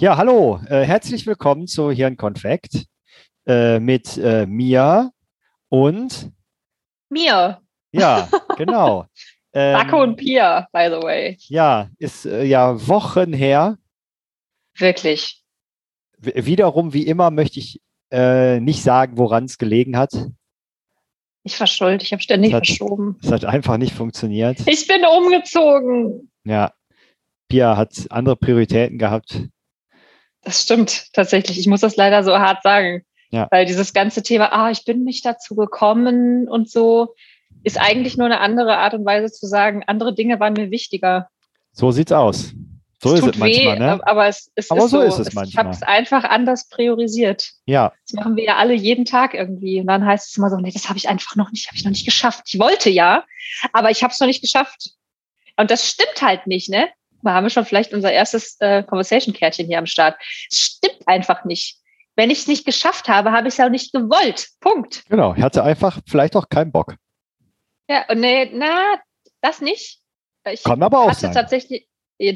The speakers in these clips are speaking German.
Ja, hallo, äh, herzlich willkommen zu Hirnkonfekt äh, mit äh, Mia und Mir. ja, genau. Ähm, Bacco und Pia, by the way. Ja, ist äh, ja Wochen her. Wirklich. W wiederum, wie immer, möchte ich äh, nicht sagen, woran es gelegen hat. Ich verschuld, ich habe ständig Das hat- verschoben. Es hat einfach nicht funktioniert. Ich bin umgezogen. Ja, Pia hat andere Prioritäten gehabt. Das stimmt tatsächlich. Ich muss das leider so hart sagen. Ja. Weil dieses ganze Thema, ah, ich bin nicht dazu gekommen und so, ist eigentlich nur eine andere Art und Weise zu sagen, andere Dinge waren mir wichtiger. So sieht's aus. So es ist es manchmal, weh, ne? aber es, es Aber ist so so. ist es Ich manchmal. habe es einfach anders priorisiert. Ja, Das machen wir ja alle jeden Tag irgendwie. Und dann heißt es immer so, nee, das habe ich einfach noch nicht, habe ich noch nicht geschafft. Ich wollte ja, aber ich habe es noch nicht geschafft. Und das stimmt halt nicht, ne? Haben wir schon vielleicht unser erstes äh, Conversation-Kärtchen hier am Start. Es stimmt einfach nicht. Wenn ich es nicht geschafft habe, habe ich es auch nicht gewollt. Punkt. genau. Ich hatte einfach vielleicht auch keinen Bock. Ja, und nee, na, das nicht. Ich Kann aber auch hatte sein. tatsächlich.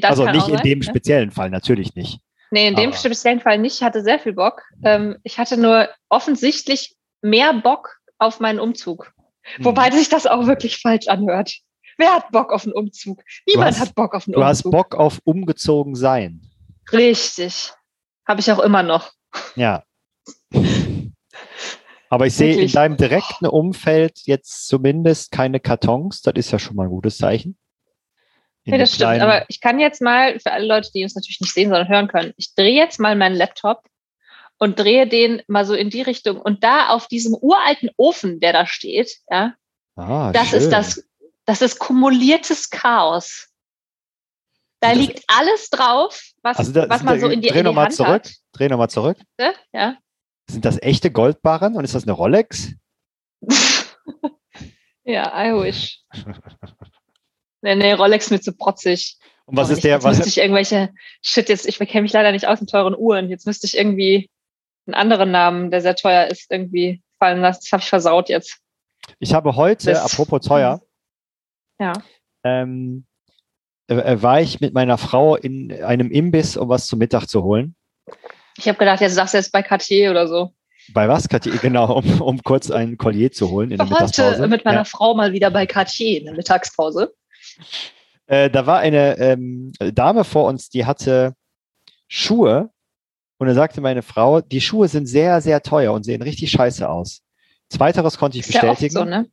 Also nicht in sein, dem ne? speziellen Fall, natürlich nicht. Nee, in dem Aber- speziellen Fall nicht. Ich hatte sehr viel Bock. Ähm, ich hatte nur offensichtlich mehr Bock auf meinen Umzug. Hm. Wobei sich das auch wirklich falsch anhört. Wer hat Bock auf einen Umzug? Niemand hast- hat Bock auf einen Du hast Umzug. Bock auf umgezogen sein. Richtig. Habe ich auch immer noch. Ja. Aber ich sehe in deinem direkten Umfeld jetzt zumindest keine Kartons. Das ist ja schon mal ein gutes Zeichen. In Ja, das stimmt. Aber ich kann jetzt mal, für alle Leute, die uns natürlich nicht sehen, sondern hören können, ich drehe jetzt mal meinen Laptop und drehe den mal so in die Richtung. Und da auf diesem uralten Ofen, der da steht, ja, ah, das schön. ist das, das ist kumuliertes Chaos. Da das- liegt alles drauf, was, Also da, was man so in die, dreh in die Hand zurück. hat. Dreh nochmal zurück. Ja. Sind das echte Goldbarren und ist das eine Rolex? ja, I wish. Nee, nee, Rolex mit so protzig. Und was Sorry, ist der, Jetzt müsste was, ich irgendwelche, shit, jetzt, ich kenne mich leider nicht aus mit teuren Uhren. Jetzt müsste ich irgendwie einen anderen Namen, der sehr teuer ist, irgendwie fallen lassen. Das habe ich versaut jetzt. ich habe heute, das- apropos teuer, Ja. ähm, äh, äh, war ich mit meiner Frau in einem Imbiss, um was zum Mittag zu holen. Ich habe gedacht, jetzt sagst du jetzt bei Cartier oder so. Bei was, Kathi? Genau, um, um kurz ein Collier zu holen in der Ich war Mittagspause. heute mit meiner Ja. Frau mal wieder bei Cartier in der Mittagspause. Äh, da war eine ähm, Dame vor uns, die hatte Schuhe und da sagte meine Frau, die Schuhe sind sehr, sehr teuer und sehen richtig scheiße aus. Zweiteres konnte ich Ist ja oft bestätigen. so, ne?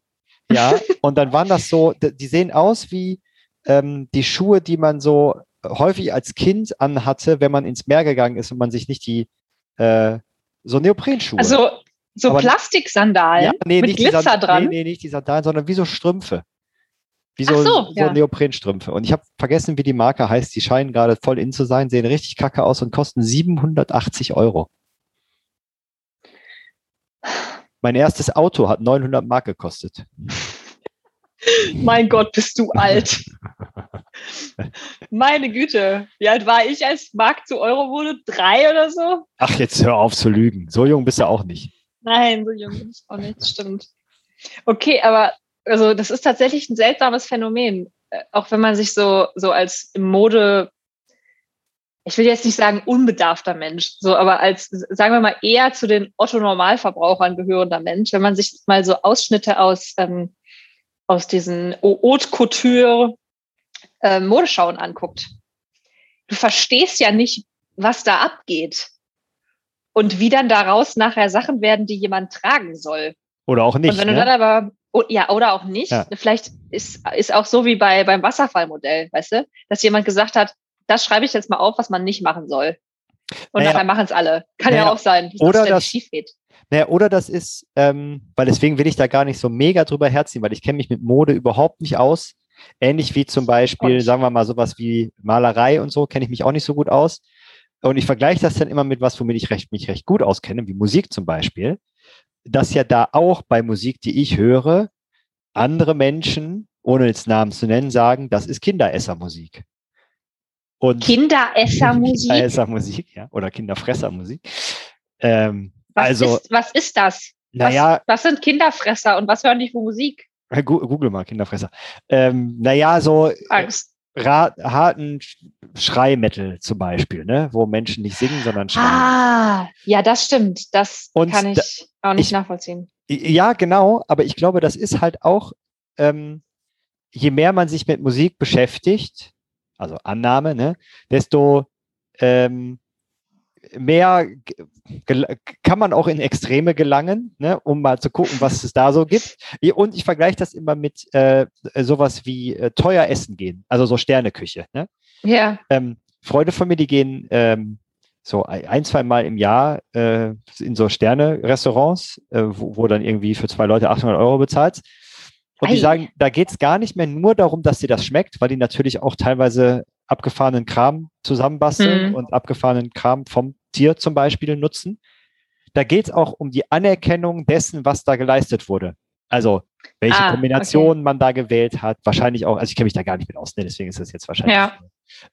Ja, und dann waren das so, die sehen aus wie ähm, die Schuhe, die man so häufig als Kind anhatte, wenn man ins Meer gegangen ist und man sich nicht die äh, so Neoprenschuhe. Also so Aber- Plastiksandalen ja, nee, mit Glitzer Sand- dran. Nee, nee, nicht die Sandalen, sondern wie so Strümpfe. Wie so, so, so ja. Neoprenstrümpfe. Und ich habe vergessen, wie die Marke heißt. Die scheinen gerade voll in zu sein, sehen richtig kacke aus und kosten 780 Euro. Mein erstes Auto hat 900 Mark gekostet. Mein Gott, bist du alt. Meine Güte. Wie alt war ich, als Mark zu Euro wurde? Drei oder so? Ach, jetzt hör auf zu lügen. So jung bist du auch nicht. Nein, so jung bin ich auch nicht. Stimmt. Okay, aber also das ist tatsächlich ein seltsames Phänomen. Äh, Auch wenn man sich so, so als im Mode, ich will jetzt nicht sagen unbedarfter Mensch, so, aber als, sagen wir mal, eher zu den Otto-Normalverbrauchern gehörender Mensch, wenn man sich mal so Ausschnitte aus, ähm, aus diesen Haute Couture äh, Modeschauen anguckt. Du verstehst ja nicht, was da abgeht. Und wie dann daraus nachher Sachen werden, die jemand tragen soll. Oder auch nicht. Und wenn du ne? dann aber, oh, ja, oder auch nicht, Ja. vielleicht ist, ist auch so wie bei, beim Wasserfallmodell, weißt du, dass jemand gesagt hat, das schreibe ich jetzt mal auf, was man nicht machen soll. Und Naja. nachher machen es alle. Kann Naja, ja auch sein, dass oder das schief geht. Naja, oder das ist, ähm, weil deswegen will ich da gar nicht so mega drüber herziehen, weil ich kenne mich mit Mode überhaupt nicht aus. Ähnlich wie zum Beispiel, Und- sagen wir mal, sowas wie Malerei und so, kenne ich mich auch nicht so gut aus. Und ich vergleiche das dann immer mit was, womit ich recht, mich recht gut auskenne, wie Musik zum Beispiel. Dass ja da auch bei Musik, die ich höre, andere Menschen, ohne jetzt Namen zu nennen, sagen, das ist Kinderessermusik. Und Kinderessermusik. Kinderessermusik, ja, oder Kinderfressermusik. Ähm, Was, also, ist, was ist das? naja, Was sind Kinderfresser und was hören die für Musik? Google mal, Kinderfresser. Ähm, naja, so, Angst. harten Schreimetal zum Beispiel, ne? wo Menschen nicht singen, sondern schreien. Ah, ja, das stimmt. Das Und kann ich da, auch nicht ich, nachvollziehen. Ja, genau, aber ich glaube, das ist halt auch, ähm, je mehr man sich mit Musik beschäftigt, also Annahme, ne, desto ähm, mehr kann man auch in Extreme gelangen, ne, um mal zu gucken, was es da so gibt. Und ich vergleiche das immer mit äh, sowas wie äh, teuer essen gehen, also so Sterneküche. Ne? Ja. Ähm, Freunde von mir, die gehen ähm, so ein, zwei Mal im Jahr äh, in so Sterne-Restaurants, äh, wo, wo, dann irgendwie für zwei Leute 800 Euro bezahlt. Und Ei. die sagen, da geht es gar nicht mehr nur darum, dass dir das schmeckt, weil die natürlich auch teilweise abgefahrenen Kram zusammenbasteln mhm. und abgefahrenen Kram vom Tier zum Beispiel nutzen. Da geht es auch um die Anerkennung dessen, was da geleistet wurde. Also welche ah, Kombinationen okay. man da gewählt hat, wahrscheinlich auch, also ich kenne mich da gar nicht mit aus, ne, deswegen ist das jetzt wahrscheinlich, ja.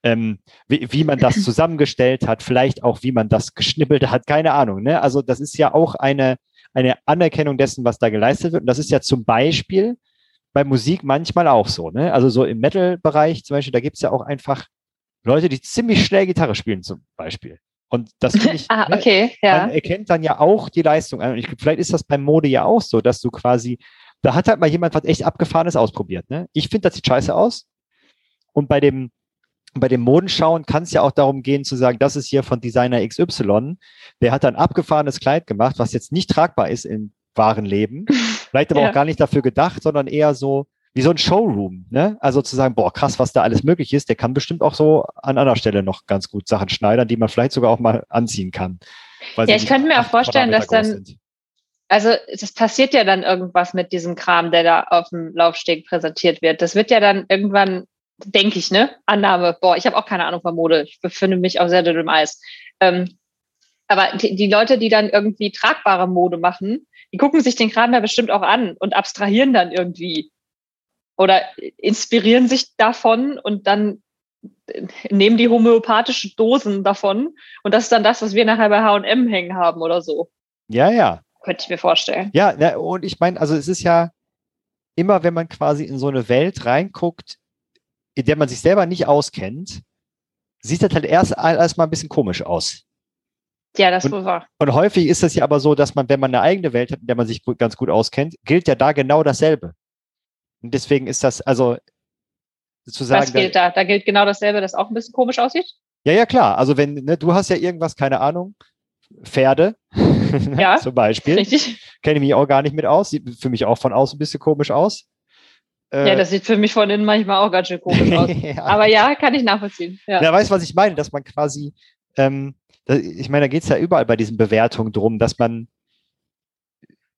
ähm, wie, wie, man das zusammengestellt hat, vielleicht auch, wie man das geschnippelt hat, keine Ahnung. Ne? Also das ist ja auch eine, eine Anerkennung dessen, was da geleistet wird. Und das ist ja zum Beispiel bei Musik manchmal auch so. Ne? Also so im Metal-Bereich zum Beispiel, da gibt es ja auch einfach Leute, die ziemlich schnell Gitarre spielen zum Beispiel. Und das finde ich, ah, okay, ne, ja. man erkennt dann ja auch die Leistung Und ich, vielleicht ist das beim Mode ja auch so, dass du quasi, da hat halt mal jemand was echt Abgefahrenes ausprobiert. Ne? Ich finde, das sieht scheiße aus. Und bei dem, bei dem Modenschauen kann es ja auch darum gehen zu sagen, das ist hier von Designer XY. Der hat ein abgefahrenes Kleid gemacht, was jetzt nicht tragbar ist im wahren Leben. Vielleicht aber ja. auch gar nicht dafür gedacht, sondern eher so wie so ein Showroom. Ne? Also zu sagen, boah, krass, was da alles möglich ist, der kann bestimmt auch so an anderer Stelle noch ganz gut Sachen schneidern, die man vielleicht sogar auch mal anziehen kann. ja, ich könnte mir auch vorstellen, dass dann, sind. also es passiert ja dann irgendwas mit diesem Kram, der da auf dem Laufsteg präsentiert wird. Das wird ja dann irgendwann, denke ich, ne? Annahme, boah, ich habe auch keine Ahnung von Mode. Ich befinde mich auf sehr dünnem Eis. Ähm, aber die, die Leute, die dann irgendwie tragbare Mode machen, die gucken sich den Kram ja bestimmt auch an und abstrahieren dann irgendwie oder inspirieren sich davon und dann nehmen die homöopathische Dosen davon und das ist dann das, was wir nachher bei H&M hängen haben oder so. Ja, ja. Könnte ich mir vorstellen. Ja, ja und ich meine, also es ist ja immer, wenn man quasi in so eine Welt reinguckt, in der man sich selber nicht auskennt, sieht das halt erst erstmal ein bisschen komisch aus. Ja, das wohl wahr. Und häufig ist es ja aber so, dass man, wenn man eine eigene Welt hat, in der man sich ganz gut auskennt, gilt ja da genau dasselbe. Und deswegen ist das, also sozusagen. Was gilt da? Da gilt genau dasselbe, das auch ein bisschen komisch aussieht? Ja, ja, klar. Also wenn, ne, du hast ja irgendwas, keine Ahnung, Pferde ja, zum Beispiel. Richtig. Kenne ich mich auch gar nicht mit aus. Sieht für mich auch von außen ein bisschen komisch aus. Ja, äh, das sieht für mich von innen manchmal auch ganz schön komisch aus. ja. Aber ja, kann ich nachvollziehen. Ja. ja, weißt was ich meine, dass man quasi ähm, ich meine, da geht es ja überall bei diesen Bewertungen drum, dass man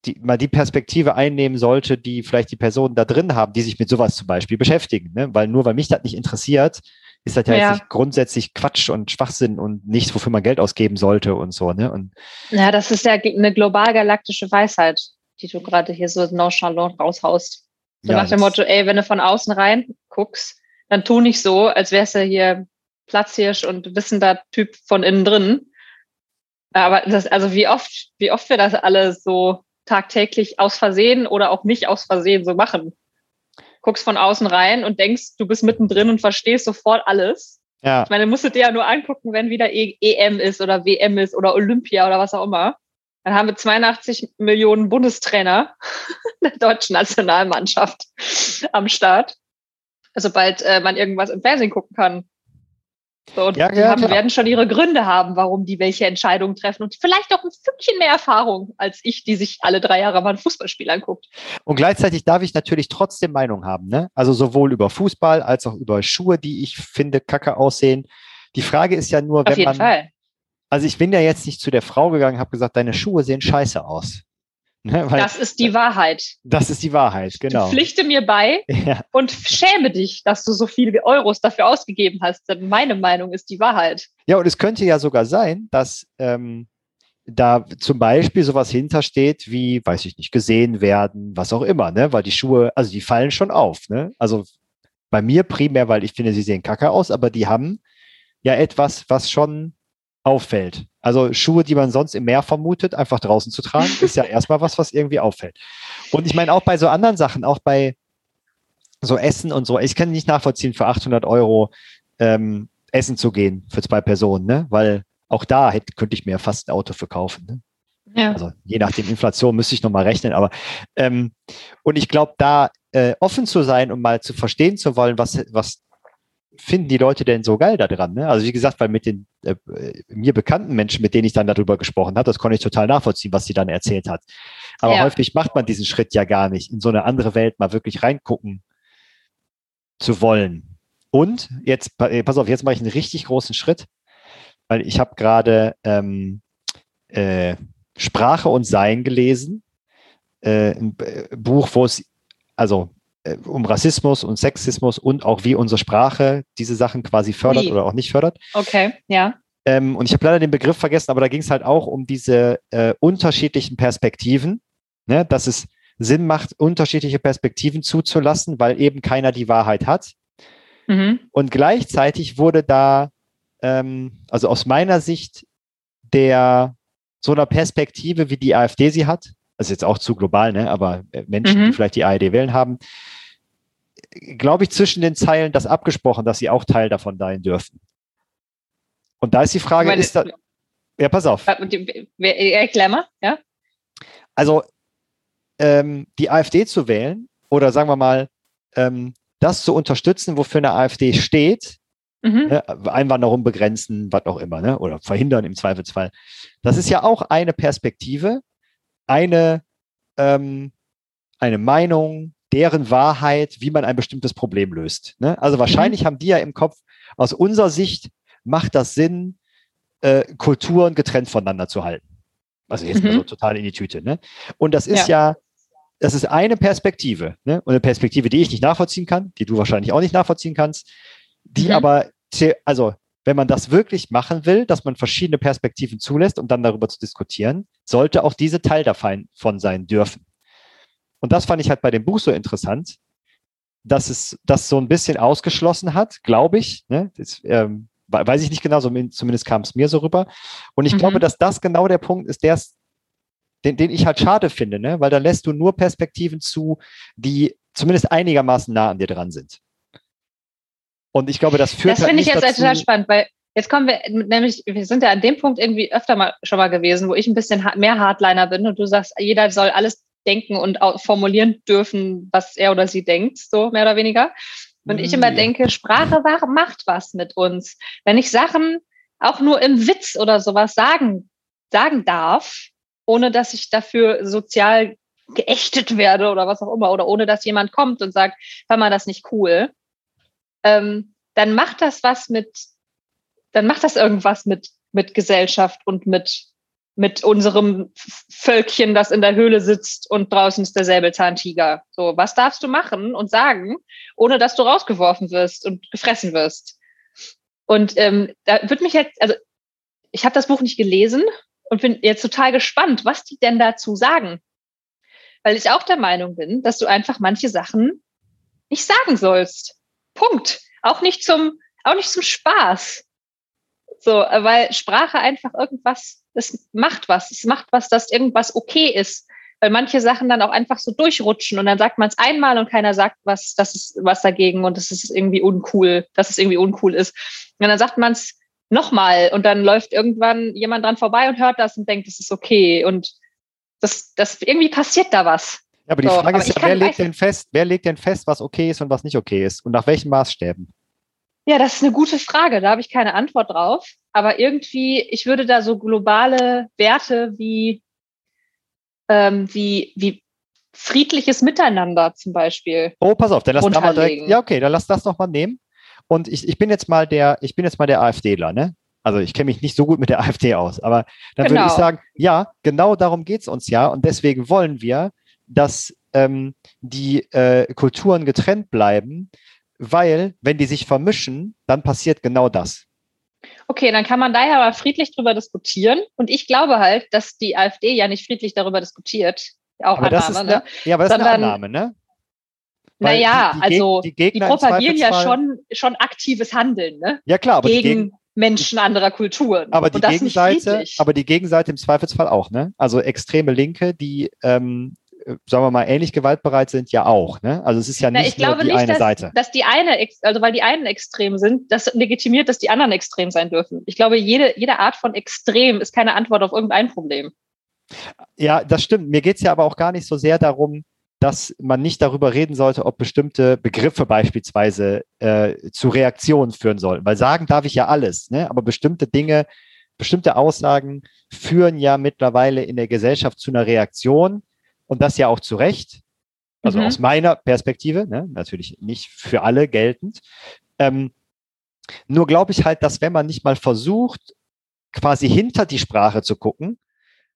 die, mal die Perspektive einnehmen sollte, die vielleicht die Personen da drin haben, die sich mit sowas zum Beispiel beschäftigen. Ne? Weil nur weil mich das nicht interessiert, ist das ja, ja. Jetzt nicht grundsätzlich Quatsch und Schwachsinn und nichts, wofür man Geld ausgeben sollte und so. Ne? Und ja, das ist ja eine global galaktische Weisheit, die du gerade hier so nonchalant raushaust. So ja, nach dem Motto, ey, wenn du von außen rein guckst, dann tu nicht so, als wärst du hier Platzhirsch und wissender Typ von innen drin. Aber das, also wie oft, wie oft wir das alle so tagtäglich aus Versehen oder auch nicht aus Versehen so machen. Guckst von außen rein und denkst, du bist mittendrin und verstehst sofort alles. Ja. Ich meine, musst du dir ja nur angucken, wenn wieder EM ist oder WM ist oder Olympia oder was auch immer. Dann haben wir 82 Millionen Bundestrainer der deutschen Nationalmannschaft am Start. Sobald äh, man irgendwas im Fernsehen gucken kann. Und ja, die ja, haben, werden schon ihre Gründe haben, warum die welche Entscheidungen treffen und vielleicht auch ein Stückchen mehr Erfahrung als ich, die sich alle drei Jahre mal ein Fußballspiel anguckt. Und gleichzeitig darf ich natürlich trotzdem Meinung haben, ne? Also sowohl über Fußball als auch über Schuhe, die ich finde kacke aussehen. Die Frage ist ja nur, wenn Auf jeden man. Fall. Also ich bin ja jetzt nicht zu der Frau gegangen, habe gesagt, deine Schuhe sehen scheiße aus. Ne, das ist die Wahrheit. Das ist die Wahrheit, genau. Du pflichte mir bei ja. und schäme dich, dass du so viele Euros dafür ausgegeben hast. Denn meine Meinung ist die Wahrheit. Ja, und es könnte ja sogar sein, dass ähm, da zum Beispiel sowas hintersteht wie, weiß ich nicht, gesehen werden, was auch immer, ne? Weil die Schuhe, also die fallen schon auf, ne? Also bei mir primär, weil ich finde, sie sehen kacke aus, aber die haben ja etwas, was schon auffällt. Also Schuhe, die man sonst im Meer vermutet, einfach draußen zu tragen, ist ja erstmal was, was irgendwie auffällt. Und ich meine auch bei so anderen Sachen, auch bei so Essen und so. Ich kann nicht nachvollziehen, für 800 Euro ähm, essen zu gehen für zwei Personen, ne? weil auch da hätte, könnte ich mir fast ein Auto verkaufen. Ne? Ja. Also je nachdem Inflation müsste ich nochmal rechnen, aber ähm, und ich glaube, da äh, offen zu sein und mal zu verstehen zu wollen, was, was finden die Leute denn so geil daran? Ne? Also wie gesagt, weil mit den äh, mir bekannten Menschen, mit denen ich dann darüber gesprochen habe, das konnte ich total nachvollziehen, was sie dann erzählt hat. Aber ja. häufig macht man diesen Schritt ja gar nicht, in so eine andere Welt mal wirklich reingucken zu wollen. Und jetzt, äh, pass auf, jetzt mache ich einen richtig großen Schritt, weil ich habe gerade ähm, äh, Sprache und Sein gelesen, äh, ein Buch, wo es also um Rassismus und Sexismus und auch wie unsere Sprache diese Sachen quasi fördert wie? oder auch nicht fördert. Okay, ja. Ähm, und ich habe leider den Begriff vergessen, aber da ging es halt auch um diese äh, unterschiedlichen Perspektiven, ne? dass es Sinn macht, unterschiedliche Perspektiven zuzulassen, weil eben keiner die Wahrheit hat. Mhm. Und gleichzeitig wurde da, ähm, also aus meiner Sicht, der so einer Perspektive, wie die AfD sie hat, das ist jetzt auch zu global, ne? aber äh, Menschen, mhm. die vielleicht die ARD wählen haben, glaube ich, zwischen den Zeilen das abgesprochen, dass sie auch Teil davon sein dürfen. Und da ist die Frage, meine, ist da. Ja, pass auf. Erklär mal, ja. Also, ähm, die AfD zu wählen oder sagen wir mal, ähm, das zu unterstützen, wofür eine AfD steht, mhm. ne, Einwanderung begrenzen, was auch immer, ne, oder verhindern im Zweifelsfall. Das ist ja auch eine Perspektive, eine, ähm, eine Meinung, deren Wahrheit, wie man ein bestimmtes Problem löst. Ne? Also wahrscheinlich mhm. haben die ja im Kopf, aus unserer Sicht macht das Sinn, äh, Kulturen getrennt voneinander zu halten. Also jetzt mhm. mal so total in die Tüte. Ne? Und das ist ja, ja das ist eine Perspektive. Ne? Und eine Perspektive, die ich nicht nachvollziehen kann, die du wahrscheinlich auch nicht nachvollziehen kannst, die mhm. aber, also wenn man das wirklich machen will, dass man verschiedene Perspektiven zulässt, um dann darüber zu diskutieren, sollte auch diese Teil davon sein dürfen. Und das fand ich halt bei dem Buch so interessant, dass es das so ein bisschen ausgeschlossen hat, glaube ich. Ne? Das, ähm, weiß ich nicht genau, so, zumindest kam es mir so rüber. Und ich mhm. glaube, dass das genau der Punkt ist, der den, den ich halt schade finde, ne? weil da lässt du nur Perspektiven zu, die zumindest einigermaßen nah an dir dran sind. Und ich glaube, das führt Das halt finde ich jetzt dazu, total spannend, weil jetzt kommen wir, nämlich, wir sind ja an dem Punkt irgendwie öfter mal schon mal gewesen, wo ich ein bisschen mehr Hardliner bin und du sagst, jeder soll alles denken und formulieren dürfen, was er oder sie denkt, so mehr oder weniger. Und ich immer mm, denke, Sprache macht was mit uns. Wenn ich Sachen auch nur im Witz oder sowas sagen, sagen darf, ohne dass ich dafür sozial geächtet werde oder was auch immer, oder ohne dass jemand kommt und sagt, war mal das nicht cool, ähm, dann macht das was mit, dann macht das irgendwas mit, mit Gesellschaft und mit, mit unserem Völkchen, das in der Höhle sitzt und draußen ist der Säbelzahntiger. So, was darfst du machen und sagen, ohne dass du rausgeworfen wirst und gefressen wirst? Und ähm, da wird mich jetzt, also ich habe das Buch nicht gelesen und bin jetzt total gespannt, was die denn dazu sagen. Weil ich auch der Meinung bin, dass du einfach manche Sachen nicht sagen sollst. Punkt. Auch nicht zum, auch nicht zum Spaß. So, weil Sprache einfach irgendwas, es macht was. Es macht was, dass irgendwas okay ist. Weil manche Sachen dann auch einfach so durchrutschen und dann sagt man es einmal und keiner sagt was, das ist was dagegen und das ist irgendwie uncool, dass es irgendwie uncool ist. Und dann sagt man es nochmal und dann läuft irgendwann jemand dran vorbei und hört das und denkt, das ist okay. Und das, das irgendwie passiert da was. Ja, aber die so, Frage aber ist ja, wer legt denn fest, wer legt denn fest, was okay ist und was nicht okay ist und nach welchen Maßstäben? Ja, das ist eine gute Frage. Da habe ich keine Antwort drauf. Aber irgendwie, ich würde da so globale Werte wie, ähm, wie, wie friedliches Miteinander zum Beispiel. Oh, pass auf, dann lass da mal direkt, ja, okay, dann lass das noch mal nehmen. Und ich, ich bin jetzt mal der, ich bin jetzt mal der AfDler, ne? Also ich kenne mich nicht so gut mit der AfD aus, aber dann genau. würde ich sagen, ja, genau darum geht es uns ja. Und deswegen wollen wir, dass ähm, die äh, Kulturen getrennt bleiben, weil wenn die sich vermischen, dann passiert genau das. Okay, dann kann man daher aber friedlich darüber diskutieren. Und ich glaube halt, dass die AfD ja nicht friedlich darüber diskutiert. Auch aber Annahme, eine, ne? Ja, aber das Sondern, ist eine Annahme, ne? Weil naja, die, die also die, die propagieren ja schon, schon aktives Handeln, ne? Ja, klar, aber gegen Menschen anderer Kulturen. Aber die, Gegenseite, aber die Gegenseite im Zweifelsfall auch, ne? Also extreme Linke, die ähm, äh, sagen wir mal, ähnlich gewaltbereit sind, ja auch. Ne? Also es ist ja nicht Na, nur die nicht, eine dass, Seite. Dass die eine, also weil die einen extrem sind, das legitimiert, dass die anderen extrem sein dürfen. Ich glaube, jede, jede Art von Extrem ist keine Antwort auf irgendein Problem. Ja, das stimmt. Mir geht es ja aber auch gar nicht so sehr darum, dass man nicht darüber reden sollte, ob bestimmte Begriffe beispielsweise äh, zu Reaktionen führen sollen. Weil sagen darf ich ja alles, ne? aber bestimmte Dinge, bestimmte Aussagen führen ja mittlerweile in der Gesellschaft zu einer Reaktion und das ja auch zu Recht. Also Mhm. aus meiner Perspektive, ne? natürlich nicht für alle geltend. Ähm, nur glaube ich halt, dass wenn man nicht mal versucht, quasi hinter die Sprache zu gucken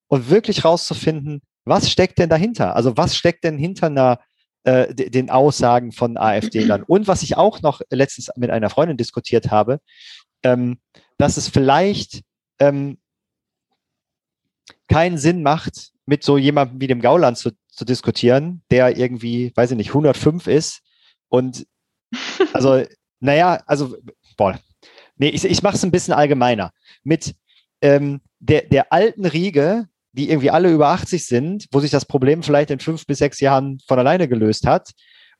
und wirklich rauszufinden, was steckt denn dahinter? Also was steckt denn hinter einer, äh, de- den Aussagen von AfD-Lern? Und was ich auch noch letztens mit einer Freundin diskutiert habe, ähm, dass es vielleicht ähm, keinen Sinn macht, mit so jemandem wie dem Gauland zu, zu diskutieren, der irgendwie, weiß ich nicht, 105 ist und also, naja, also, boah, nee, ich, ich mache es ein bisschen allgemeiner. Mit ähm, der, der alten Riege, die irgendwie alle über 80 sind, wo sich das Problem vielleicht in fünf bis sechs Jahren von alleine gelöst hat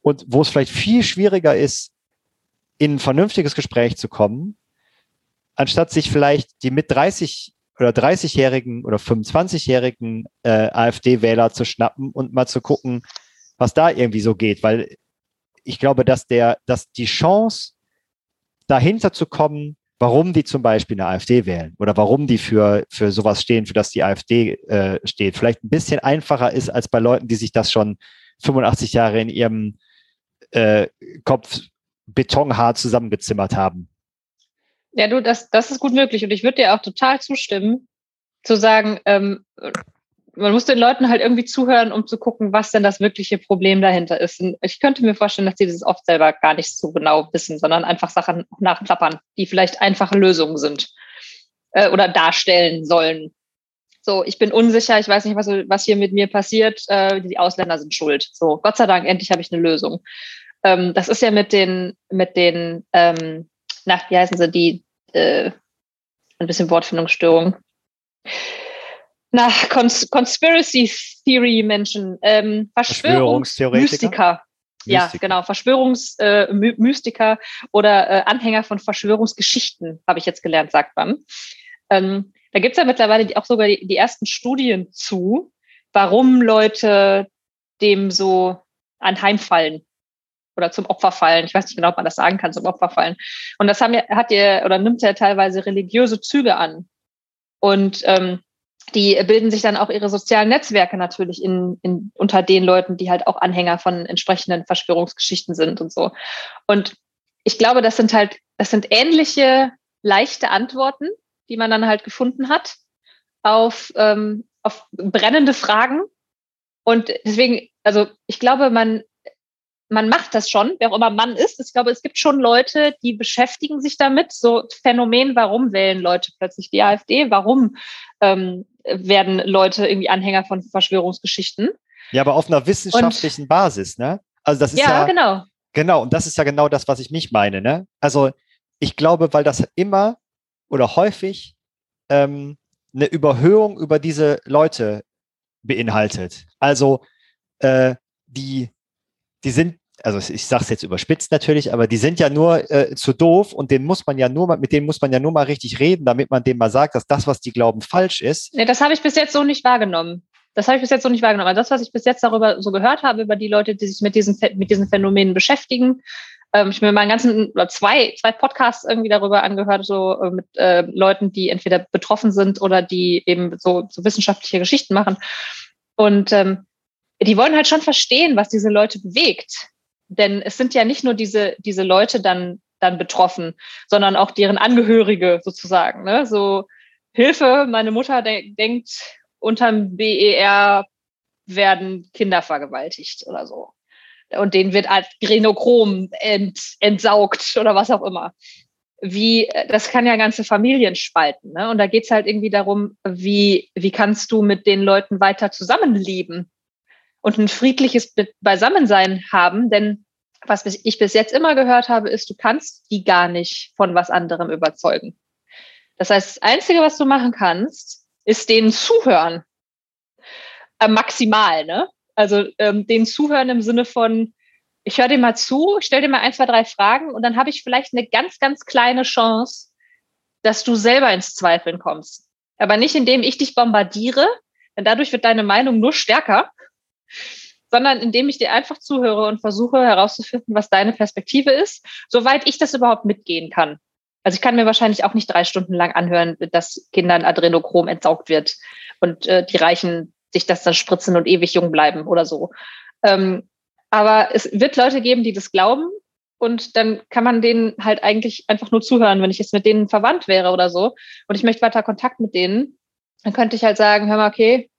und wo es vielleicht viel schwieriger ist, in ein vernünftiges Gespräch zu kommen, anstatt sich vielleicht die mit 30 oder 30-jährigen oder 25-jährigen äh, AfD-Wähler zu schnappen und mal zu gucken, was da irgendwie so geht, weil ich glaube, dass der, dass die Chance, dahinter zu kommen, warum die zum Beispiel eine AfD wählen oder warum die für, für sowas stehen, für das die AfD äh, steht, vielleicht ein bisschen einfacher ist als bei Leuten, die sich das schon 85 Jahre in ihrem äh, Kopf betonhart zusammengezimmert haben. Ja, du, das, das ist gut möglich. Und ich würde dir auch total zustimmen, zu sagen, ähm, man muss den Leuten halt irgendwie zuhören, um zu gucken, was denn das wirkliche Problem dahinter ist. Und ich könnte mir vorstellen, dass die das oft selber gar nicht so genau wissen, sondern einfach Sachen nachplappern, die vielleicht einfache Lösungen sind äh, oder darstellen sollen. So, ich bin unsicher, ich weiß nicht, was, was hier mit mir passiert. Äh, die Ausländer sind schuld. So, Gott sei Dank, endlich habe ich eine Lösung. Ähm, das ist ja mit den, mit den, ähm, na, wie heißen sie, die, äh, ein bisschen Wortfindungsstörung. Na, Cons Conspiracy Theory Menschen, ähm, Verschwörungsmystiker. Ja, genau, Verschwörungsmystiker äh, oder äh, Anhänger von Verschwörungsgeschichten, habe ich jetzt gelernt, sagt man. Ähm, da gibt's ja mittlerweile auch sogar die, die ersten Studien zu, warum Leute dem so anheimfallen oder zum Opfer fallen. Ich weiß nicht genau, ob man das sagen kann, zum Opfer fallen. Und das haben hat ja oder nimmt ja teilweise religiöse Züge an. Und ähm, die bilden sich dann auch ihre sozialen Netzwerke natürlich in, in, unter den Leuten, die halt auch Anhänger von entsprechenden Verschwörungsgeschichten sind und so. Und ich glaube, das sind halt, das sind ähnliche leichte Antworten, die man dann halt gefunden hat auf, ähm, auf brennende Fragen. Und deswegen, also ich glaube, man, man macht das schon, wer auch immer Mann ist. Ich glaube, es gibt schon Leute, die beschäftigen sich damit. So Phänomen, warum wählen Leute plötzlich die AfD? Warum ähm, werden Leute irgendwie Anhänger von Verschwörungsgeschichten? Ja, aber auf einer wissenschaftlichen und, Basis, ne? Also das ist ja, ja genau. Genau, und das ist ja genau das, was ich nicht meine, ne? Also ich glaube, weil das immer oder häufig ähm, eine Überhöhung über diese Leute beinhaltet. Also äh, die, die sind, also ich sage es jetzt überspitzt natürlich, aber die sind ja nur äh, zu doof und den muss man ja nur mal, mit denen muss man ja nur mal richtig reden, damit man dem mal sagt, dass das, was die glauben, falsch ist. Nee, das habe ich bis jetzt so nicht wahrgenommen. Das habe ich bis jetzt so nicht wahrgenommen. Aber das, was ich bis jetzt darüber so gehört habe, über die Leute, die sich mit diesen, mit diesen Phänomenen beschäftigen, ähm, ich mir mal einen ganzen oder zwei, zwei Podcasts irgendwie darüber angehört, so äh, mit äh, Leuten, die entweder betroffen sind oder die eben so, so wissenschaftliche Geschichten machen. Und ähm, die wollen halt schon verstehen, was diese Leute bewegt. Denn es sind ja nicht nur diese, diese Leute dann, dann betroffen, sondern auch deren Angehörige sozusagen. Ne? So, Hilfe, meine Mutter de denkt, unterm BER werden Kinder vergewaltigt oder so. Und denen wird Adrenochrom ent, entsaugt oder was auch immer. Wie, das kann ja ganze Familien spalten. Ne? Und da geht's halt irgendwie darum, wie, wie kannst du mit den Leuten weiter zusammenleben und ein friedliches Beisammensein haben. Denn was ich bis jetzt immer gehört habe, ist, du kannst die gar nicht von was anderem überzeugen. Das heißt, das Einzige, was du machen kannst, ist denen zuhören. Äh, maximal, ne? Also ähm, den Zuhören im Sinne von, ich höre dir mal zu, stell dir mal ein, zwei, drei Fragen und dann habe ich vielleicht eine ganz, ganz kleine Chance, dass du selber ins Zweifeln kommst. Aber nicht indem ich dich bombardiere, denn dadurch wird deine Meinung nur stärker, sondern indem ich dir einfach zuhöre und versuche herauszufinden, was deine Perspektive ist, soweit ich das überhaupt mitgehen kann. Also ich kann mir wahrscheinlich auch nicht drei Stunden lang anhören, dass Kindern Adrenochrom entsaugt wird und äh, die Reichen sich das dann spritzen und ewig jung bleiben oder so. Ähm, aber es wird Leute geben, die das glauben und dann kann man denen halt eigentlich einfach nur zuhören, wenn ich jetzt mit denen verwandt wäre oder so und ich möchte weiter Kontakt mit denen, dann könnte ich halt sagen, hör mal, okay,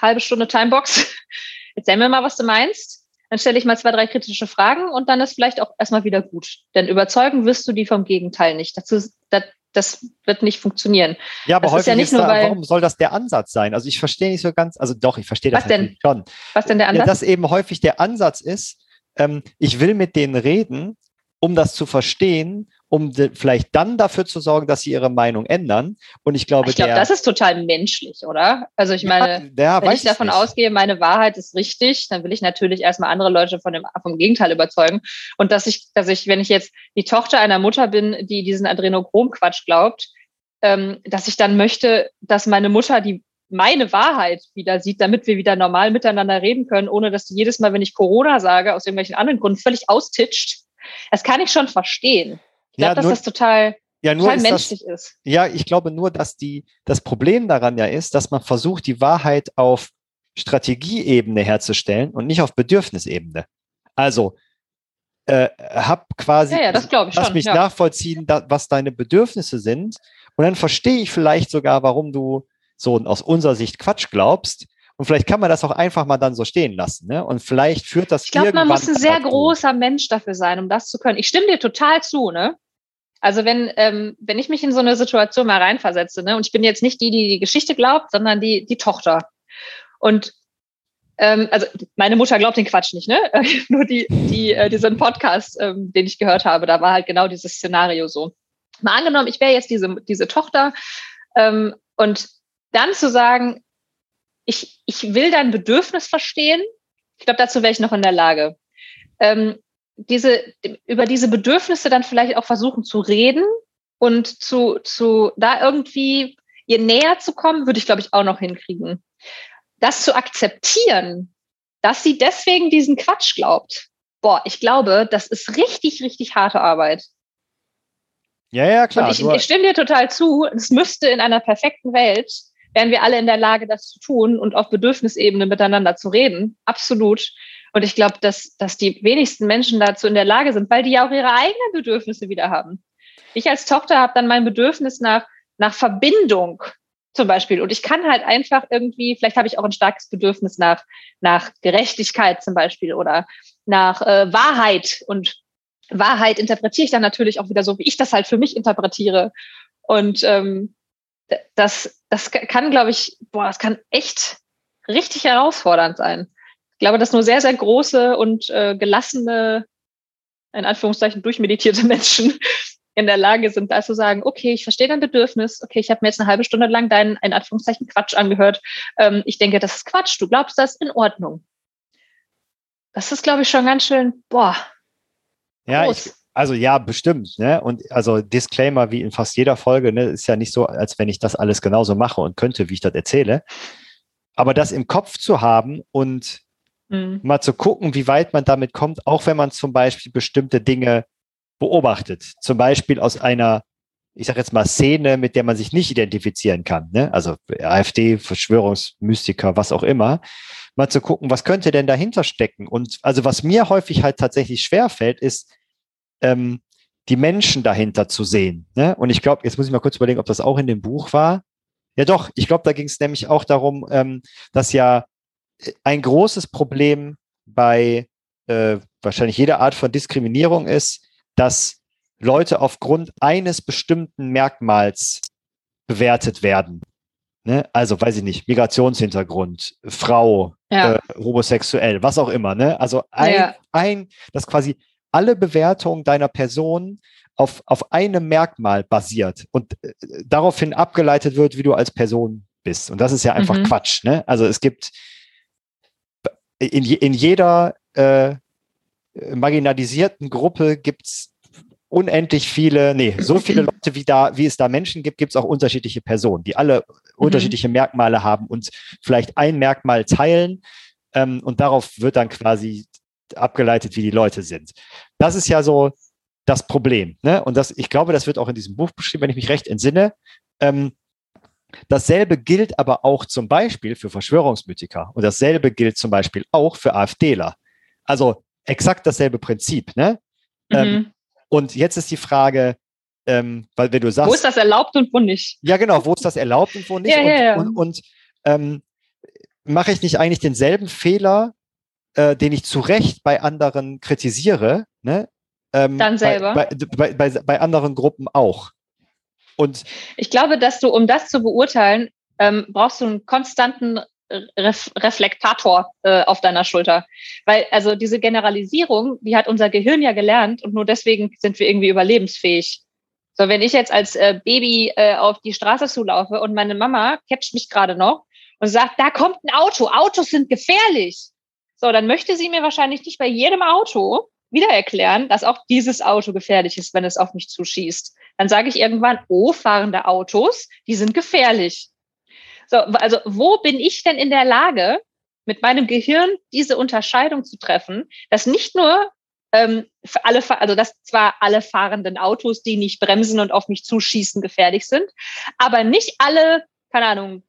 halbe Stunde Timebox, erzähl mir mal, was du meinst. Dann stelle ich mal zwei, drei kritische Fragen und dann ist vielleicht auch erstmal wieder gut. Denn überzeugen wirst du die vom Gegenteil nicht. Dazu, das, das wird nicht funktionieren. Ja, aber das häufig ist ja nicht ist nur da, bei, warum soll das der Ansatz sein? Also ich verstehe nicht so ganz, also doch, ich verstehe das Was denn? schon. was denn der Ja, Ansatz? dass eben häufig der Ansatz ist, ähm, ich will mit denen reden, um das zu verstehen, um vielleicht dann dafür zu sorgen, dass sie ihre Meinung ändern. Und ich glaube, ich glaube, das ist total menschlich, oder? Also ich meine, ja, ja, wenn ich davon nicht. ausgehe, meine Wahrheit ist richtig, dann will ich natürlich erstmal andere Leute von dem, vom Gegenteil überzeugen. Und dass ich, dass ich, wenn ich jetzt die Tochter einer Mutter bin, die diesen Adrenochrom-Quatsch glaubt, ähm, dass ich dann möchte, dass meine Mutter die meine Wahrheit wieder sieht, damit wir wieder normal miteinander reden können, ohne dass sie jedes Mal, wenn ich Corona sage, aus irgendwelchen anderen Gründen völlig austitscht. Das kann ich schon verstehen. Ich Ja, glaube, dass nur- das total, ja, nur total ist das, menschlich ist. Ja, ich glaube nur, dass die, das Problem daran ja ist, dass man versucht, die Wahrheit auf Strategieebene herzustellen und nicht auf Bedürfnisebene. Also, äh, hab quasi, Ja, ja, das glaube ich lass schon. mich ja. nachvollziehen, da, was deine Bedürfnisse sind. Und dann verstehe ich vielleicht sogar, warum du so aus unserer Sicht Quatsch glaubst. Und vielleicht kann man das auch einfach mal dann so stehen lassen. Ne? Und vielleicht führt das Ich glaube, man muss ein sehr großer Mensch dafür sein, um das zu können. Ich stimme dir total zu, ne? Also wenn, ähm, wenn ich mich in so eine Situation mal reinversetze, ne, und ich bin jetzt nicht die, die die Geschichte glaubt, sondern die, die Tochter. Und ähm, also meine Mutter glaubt den Quatsch nicht, ne? Nur die, die, äh, diesen Podcast, ähm, den ich gehört habe, da war halt genau dieses Szenario so. Mal angenommen, ich wäre jetzt diese, diese Tochter ähm, und dann zu sagen, ich, ich will dein Bedürfnis verstehen, ich glaube, dazu wäre ich noch in der Lage. Ähm, diese, über diese Bedürfnisse dann vielleicht auch versuchen zu reden und zu, zu da irgendwie ihr näher zu kommen, würde ich, glaube ich, auch noch hinkriegen. Das zu akzeptieren, dass sie deswegen diesen Quatsch glaubt. Boah, ich glaube, das ist richtig, richtig harte Arbeit. Ja, ja, klar. und ich, nur- ich stimme dir total zu, es müsste in einer perfekten Welt, wären wir alle in der Lage, das zu tun und auf Bedürfnisebene miteinander zu reden. Absolut. Und ich glaube, dass, dass die wenigsten Menschen dazu in der Lage sind, weil die ja auch ihre eigenen Bedürfnisse wieder haben. Ich als Tochter habe dann mein Bedürfnis nach, nach Verbindung zum Beispiel. Und ich kann halt einfach irgendwie, vielleicht habe ich auch ein starkes Bedürfnis nach, nach Gerechtigkeit zum Beispiel oder nach äh, Wahrheit. Und Wahrheit interpretiere ich dann natürlich auch wieder so, wie ich das halt für mich interpretiere. Und ähm, das, das kann, glaube ich, boah, das kann echt richtig herausfordernd sein. Ich glaube, dass nur sehr, sehr große und äh, gelassene, in Anführungszeichen durchmeditierte Menschen in der Lage sind, da zu sagen, okay, ich verstehe dein Bedürfnis, okay, ich habe mir jetzt eine halbe Stunde lang deinen, in Anführungszeichen, Quatsch angehört. Ähm, ich denke, das ist Quatsch, du glaubst das, in Ordnung. Das ist, glaube ich, schon ganz schön, boah, Ja, ich, also ja, bestimmt. Ne? Und also Disclaimer wie in fast jeder Folge, ne, ist ja nicht so, als wenn ich das alles genauso mache und könnte, wie ich das erzähle. Aber das im Kopf zu haben und Mhm. mal zu gucken, wie weit man damit kommt, auch wenn man zum Beispiel bestimmte Dinge beobachtet. Zum Beispiel aus einer, ich sage jetzt mal, Szene, mit der man sich nicht identifizieren kann. Ne? Also AfD, Verschwörungsmystiker, was auch immer. Mal zu gucken, was könnte denn dahinter stecken? Und also was mir häufig halt tatsächlich schwerfällt, ist, ähm, die Menschen dahinter zu sehen. Ne? Und ich glaube, jetzt muss ich mal kurz überlegen, ob das auch in dem Buch war. Ja, doch, ich glaube, da ging es nämlich auch darum, ähm, dass ja ein großes Problem bei äh, wahrscheinlich jeder Art von Diskriminierung ist, dass Leute aufgrund eines bestimmten Merkmals bewertet werden. Ne? Also, weiß ich nicht, Migrationshintergrund, Frau, Ja. äh, homosexuell, was auch immer. Ne? Also ein, Ja. ein, dass quasi alle Bewertungen deiner Person auf, auf einem Merkmal basiert und äh, daraufhin abgeleitet wird, wie du als Person bist. Und das ist ja einfach Mhm. Quatsch. Ne? Also es gibt in, in jeder äh, marginalisierten Gruppe gibt es unendlich viele, nee, so viele Leute, wie da, wie es da Menschen gibt, gibt es auch unterschiedliche Personen, die alle mhm. unterschiedliche Merkmale haben und vielleicht ein Merkmal teilen. Ähm, und darauf wird dann quasi abgeleitet, wie die Leute sind. Das ist ja so das Problem. Ne? Und das, ich glaube, das wird auch in diesem Buch beschrieben, wenn ich mich recht entsinne. Ähm, dasselbe gilt aber auch zum Beispiel für Verschwörungsmythiker und dasselbe gilt zum Beispiel auch für AfDler. Also exakt dasselbe Prinzip. Ne? Ähm, mhm. Ähm, und jetzt ist die Frage, ähm, weil wenn du sagst. Wo ist das erlaubt und wo nicht? Ja, genau, wo ist das erlaubt und wo nicht? ja, und, ja, ja. und, und ähm, mache ich nicht eigentlich denselben Fehler, äh, den ich zu Recht bei anderen kritisiere, ne? Ähm, Dann selber. Bei, bei, bei, bei, anderen Gruppen auch. Und ich glaube, dass du, um das zu beurteilen, ähm, brauchst du einen konstanten Ref Reflektator äh, auf deiner Schulter. Weil also diese Generalisierung, die hat unser Gehirn ja gelernt und nur deswegen sind wir irgendwie überlebensfähig. So, wenn ich jetzt als äh, Baby äh, auf die Straße zulaufe und meine Mama catcht mich gerade noch und sagt, da kommt ein Auto, Autos sind gefährlich. So, dann möchte sie mir wahrscheinlich nicht bei jedem Auto wieder erklären, dass auch dieses Auto gefährlich ist, wenn es auf mich zuschießt. Dann sage ich irgendwann, oh, fahrende Autos, die sind gefährlich. So, also wo bin ich denn in der Lage, mit meinem Gehirn diese Unterscheidung zu treffen, dass nicht nur ähm, für alle, also dass zwar alle fahrenden Autos, die nicht bremsen und auf mich zuschießen, gefährlich sind, aber nicht alle, keine Ahnung,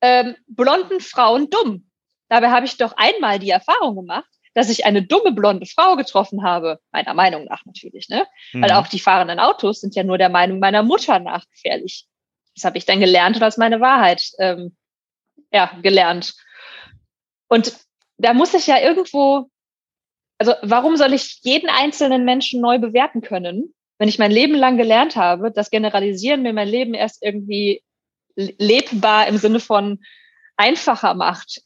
ähm, blonden Frauen dumm. Dabei habe ich doch einmal die Erfahrung gemacht, dass ich eine dumme blonde Frau getroffen habe, meiner Meinung nach natürlich, ne? Mhm. Weil auch die fahrenden Autos sind ja nur der Meinung meiner Mutter nach gefährlich. Das habe ich dann gelernt und als meine Wahrheit ähm, ja, gelernt. Und da muss ich ja irgendwo, also warum soll ich jeden einzelnen Menschen neu bewerten können, wenn ich mein Leben lang gelernt habe, dass Generalisieren mir mein Leben erst irgendwie lebbar im Sinne von einfacher macht.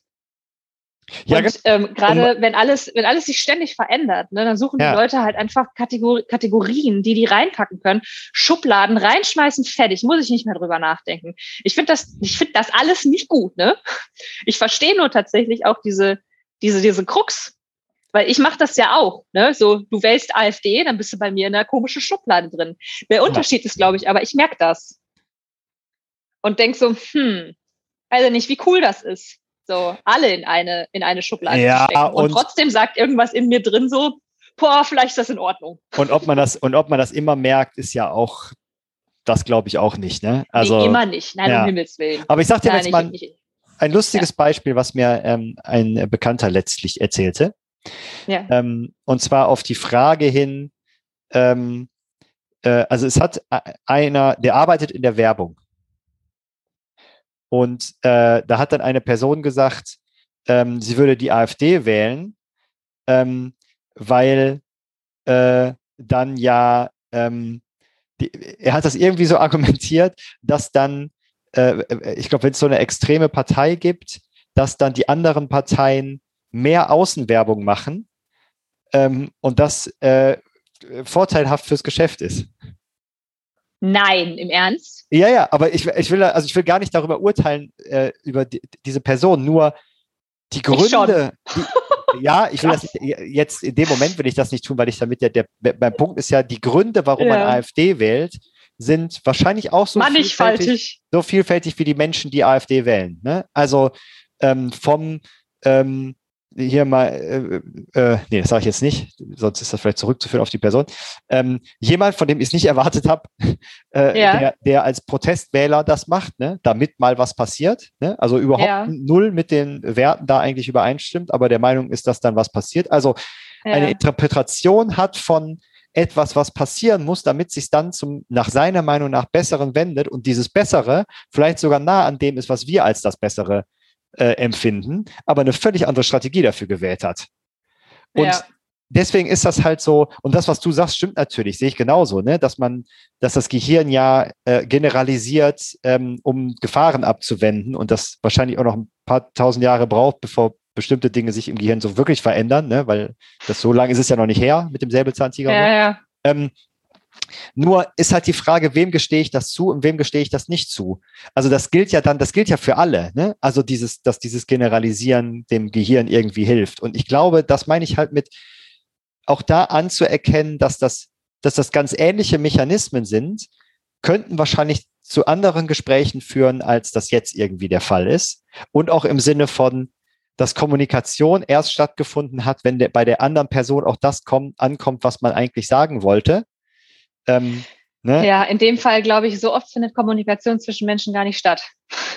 Ja, und ähm, gerade um, wenn alles, wenn alles sich ständig verändert, ne, dann suchen ja. die Leute halt einfach Kategor Kategorien, die die reinpacken können, Schubladen reinschmeißen, fertig, muss ich nicht mehr drüber nachdenken. Ich finde das, ich finde das alles nicht gut, ne? Ich verstehe nur tatsächlich auch diese, diese, diese Krux, weil ich mache das ja auch, ne? So, du wählst AfD, dann bist du bei mir in einer komischen Schublade drin. Der Unterschied ja. ist, glaube ich, aber ich merke das und denk so, hm, also nicht, wie cool das ist so alle in eine, in eine Schublade ja, stecken. Und, und trotzdem sagt irgendwas in mir drin so, boah, vielleicht ist das in Ordnung. Und ob man das, und ob man das immer merkt, ist ja auch, das glaube ich auch nicht. Ne? Also, nee, immer nicht. Nein, ja. um Himmels Willen. Aber ich sag dir jetzt mal nicht, ein lustiges ja. Beispiel, was mir ähm, ein Bekannter letztlich erzählte. Ja. Ähm, und zwar auf die Frage hin, ähm, äh, also es hat einer, der arbeitet in der Werbung und äh, da hat dann eine Person gesagt, ähm, sie würde die AfD wählen, ähm, weil äh, dann ja, ähm, die, er hat das irgendwie so argumentiert, dass dann, äh, ich glaube, wenn es so eine extreme Partei gibt, dass dann die anderen Parteien mehr Außenwerbung machen ähm, und das äh, vorteilhaft fürs Geschäft ist. Nein, im Ernst? Ja, ja, aber ich, ich will also ich will gar nicht darüber urteilen äh, über die, diese Person, nur die Gründe. Die, ja, ich will das jetzt in dem Moment will ich das nicht tun, weil ich damit ja der mein Punkt ist ja die Gründe, warum ja. man AfD wählt, sind wahrscheinlich auch so vielfältig, so vielfältig wie die Menschen, die AfD wählen. Ne? Also ähm, vom ähm, hier mal, äh, äh, nee, das sage ich jetzt nicht, sonst ist das vielleicht zurückzuführen auf die Person. Ähm, jemand, von dem ich es nicht erwartet habe, äh, ja. der, der als Protestwähler das macht, ne, damit mal was passiert, ne? also überhaupt ja. null mit den Werten da eigentlich übereinstimmt, aber der Meinung ist, dass dann was passiert. Also ja. eine Interpretation hat von etwas, was passieren muss, damit sich dann zum, nach seiner Meinung nach Besseren wendet und dieses Bessere vielleicht sogar nah an dem ist, was wir als das Bessere äh, empfinden, aber eine völlig andere Strategie dafür gewählt hat. Und ja. deswegen ist das halt so, und das, was du sagst, stimmt natürlich, sehe ich genauso, ne? dass man, dass das Gehirn ja äh, generalisiert, ähm, um Gefahren abzuwenden und das wahrscheinlich auch noch ein paar tausend Jahre braucht, bevor bestimmte Dinge sich im Gehirn so wirklich verändern, ne? weil das so lange ist es ja noch nicht her mit dem Säbelzahntiger. Ja, ja. Ähm, Nur ist halt die Frage, wem gestehe ich das zu und wem gestehe ich das nicht zu? Also das gilt ja dann, das gilt ja für alle, ne? Also dieses, dass dieses Generalisieren dem Gehirn irgendwie hilft. Und ich glaube, das meine ich halt mit, auch da anzuerkennen, dass das, dass das ganz ähnliche Mechanismen sind, könnten wahrscheinlich zu anderen Gesprächen führen, als das jetzt irgendwie der Fall ist. Und auch im Sinne von, dass Kommunikation erst stattgefunden hat, wenn der, bei der anderen Person auch das kommt, ankommt, was man eigentlich sagen wollte. Ähm, ne? Ja, in dem Fall glaube ich, so oft findet Kommunikation zwischen Menschen gar nicht statt.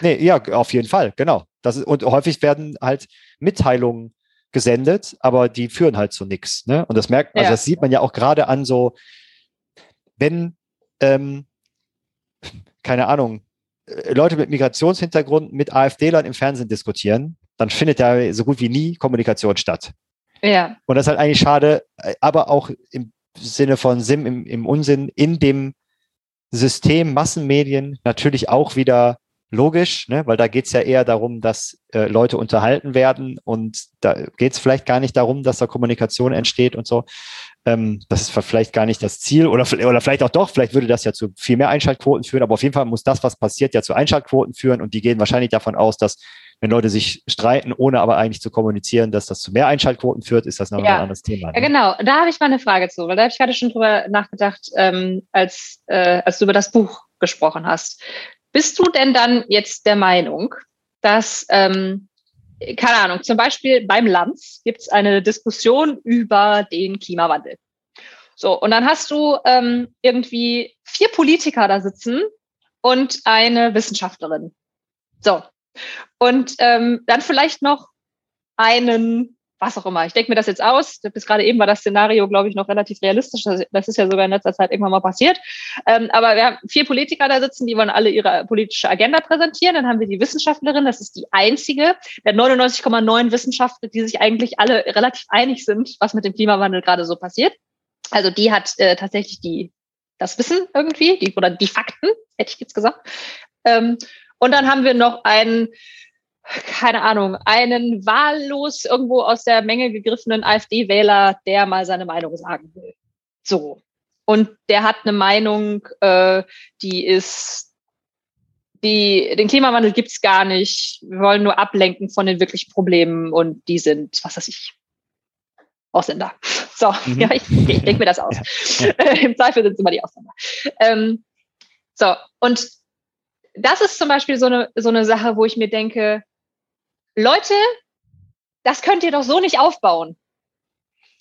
Nee, ja, auf jeden Fall, genau. Das ist, und häufig werden halt Mitteilungen gesendet, aber die führen halt zu nichts. Ne? Und das merkt, also ja. das sieht man ja auch gerade an so, wenn, ähm, keine Ahnung, äh, Leute mit Migrationshintergrund mit AfD-Lern im Fernsehen diskutieren, dann findet da so gut wie nie Kommunikation statt. Ja. Und das ist halt eigentlich schade, äh, aber auch im Sinne von Sim, im, im Unsinn, in dem System Massenmedien natürlich auch wieder logisch, ne? weil da geht es ja eher darum, dass äh, Leute unterhalten werden und da geht es vielleicht gar nicht darum, dass da Kommunikation entsteht und so. Ähm, das ist vielleicht gar nicht das Ziel oder, oder vielleicht auch doch, vielleicht würde das ja zu viel mehr Einschaltquoten führen, aber auf jeden Fall muss das, was passiert, ja zu Einschaltquoten führen und die gehen wahrscheinlich davon aus, dass wenn Leute sich streiten, ohne aber eigentlich zu kommunizieren, dass das zu mehr Einschaltquoten führt, ist das noch ja. ein anderes Thema. Ne? Ja, genau. Da habe ich mal eine Frage zu, weil da habe ich gerade schon drüber nachgedacht, ähm, als, äh, als du über das Buch gesprochen hast. Bist du denn dann jetzt der Meinung, dass, ähm, keine Ahnung, zum Beispiel beim Lanz gibt es eine Diskussion über den Klimawandel. So, und dann hast du ähm, irgendwie vier Politiker da sitzen und eine Wissenschaftlerin. So. Und ähm, dann vielleicht noch einen was auch immer. Ich denke mir das jetzt aus. Bis gerade eben war das Szenario, glaube ich, noch relativ realistisch. Das ist ja sogar in letzter Zeit irgendwann mal passiert. Ähm, aber wir haben vier Politiker da sitzen, die wollen alle ihre politische Agenda präsentieren. Dann haben wir die Wissenschaftlerin, das ist die einzige der 99,9 Wissenschaftler, die sich eigentlich alle relativ einig sind, was mit dem Klimawandel gerade so passiert. Also die hat äh, tatsächlich die das Wissen irgendwie, die, oder die Fakten, hätte ich jetzt gesagt. Ähm, und dann haben wir noch einen keine Ahnung, einen wahllos irgendwo aus der Menge gegriffenen AfD-Wähler, der mal seine Meinung sagen will. So. Und der hat eine Meinung, äh, die ist, die, den Klimawandel gibt's gar nicht. Wir wollen nur ablenken von den wirklichen Problemen und die sind, was weiß ich, Ausländer. So, mhm. ja, ich, ich denke mir das aus. Ja. Im Zweifel sind es immer die Ausländer. Ähm, so, und das ist zum Beispiel so eine, so eine Sache, wo ich mir denke, Leute, das könnt ihr doch so nicht aufbauen.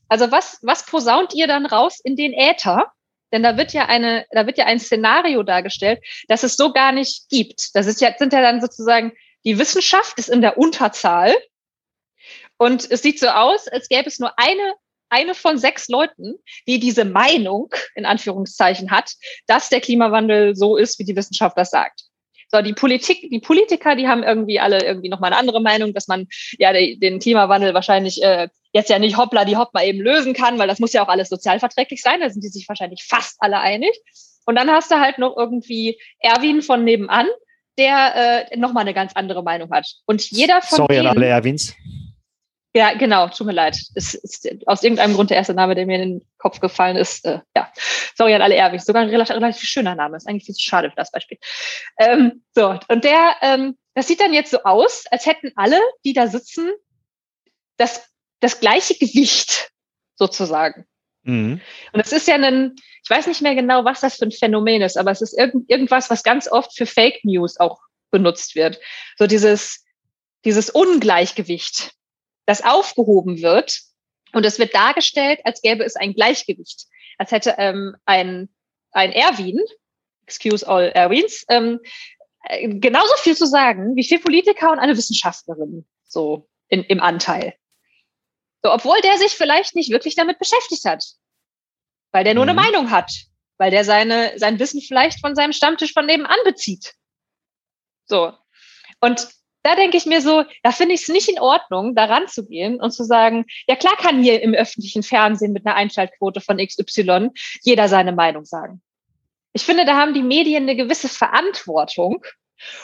Also was, was posaunt ihr dann raus in den Äther? Denn da wird ja eine, da wird ja ein Szenario dargestellt, das es so gar nicht gibt. Das ist ja, sind ja dann sozusagen, die Wissenschaft ist in der Unterzahl. Und es sieht so aus, als gäbe es nur eine, eine von sechs Leuten, die diese Meinung, in Anführungszeichen, hat, dass der Klimawandel so ist, wie die Wissenschaft das sagt. So, die Politik, die Politiker, die haben irgendwie alle irgendwie nochmal eine andere Meinung, dass man ja den Klimawandel wahrscheinlich äh, jetzt ja nicht hoppla die hopp mal eben lösen kann, weil das muss ja auch alles sozialverträglich sein. Da sind die sich wahrscheinlich fast alle einig. Und dann hast du halt noch irgendwie Erwin von nebenan, der äh, nochmal eine ganz andere Meinung hat. Und jeder von Sorry denen, an alle Erwins. Ja, genau, tut mir leid. Es ist aus irgendeinem Grund der erste Name, der mir in den Kopf gefallen ist. Äh, ja, sorry an alle Erwig. Sogar ein relativ, relativ schöner Name. Ist eigentlich viel zu schade für das Beispiel. Ähm, so, und der, ähm, das sieht dann jetzt so aus, als hätten alle, die da sitzen, das, das gleiche Gewicht sozusagen. Mhm. Und es ist ja ein, ich weiß nicht mehr genau, was das für ein Phänomen ist, aber es ist irgend, irgendwas, was ganz oft für Fake News auch benutzt wird. So dieses, dieses Ungleichgewicht das aufgehoben wird und es wird dargestellt, als gäbe es ein Gleichgewicht, als hätte ähm, ein, ein Erwin, excuse all Erwins, ähm, äh, genauso viel zu sagen wie vier Politiker und eine Wissenschaftlerin, so in, im Anteil. So, obwohl der sich vielleicht nicht wirklich damit beschäftigt hat, weil der nur mhm. eine Meinung hat, weil der seine, sein Wissen vielleicht von seinem Stammtisch von nebenan bezieht. So. Und da denke ich mir so, da finde ich es nicht in Ordnung, da ranzugehen und zu sagen, ja klar kann hier im öffentlichen Fernsehen mit einer Einschaltquote von XY jeder seine Meinung sagen. Ich finde, da haben die Medien eine gewisse Verantwortung.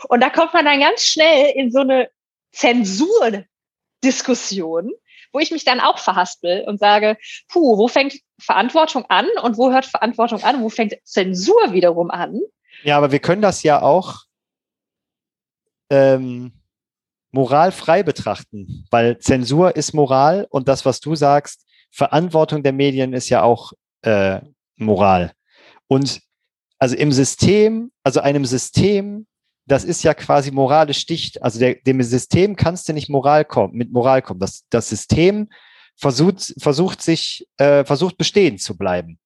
Und da kommt man dann ganz schnell in so eine Zensurdiskussion, wo ich mich dann auch verhaspel und sage, puh, wo fängt Verantwortung an und wo hört Verantwortung an, wo fängt Zensur wiederum an? Ja, aber wir können das ja auch ähm, moralfrei betrachten, weil Zensur ist Moral und das, was du sagst, Verantwortung der Medien ist ja auch äh, Moral. Und also im System, also einem System, das ist ja quasi moralisch dicht. Also der, dem System kannst du nicht Moral kommen, mit Moral kommen. Das, das System versucht, versucht sich, äh, versucht bestehen zu bleiben.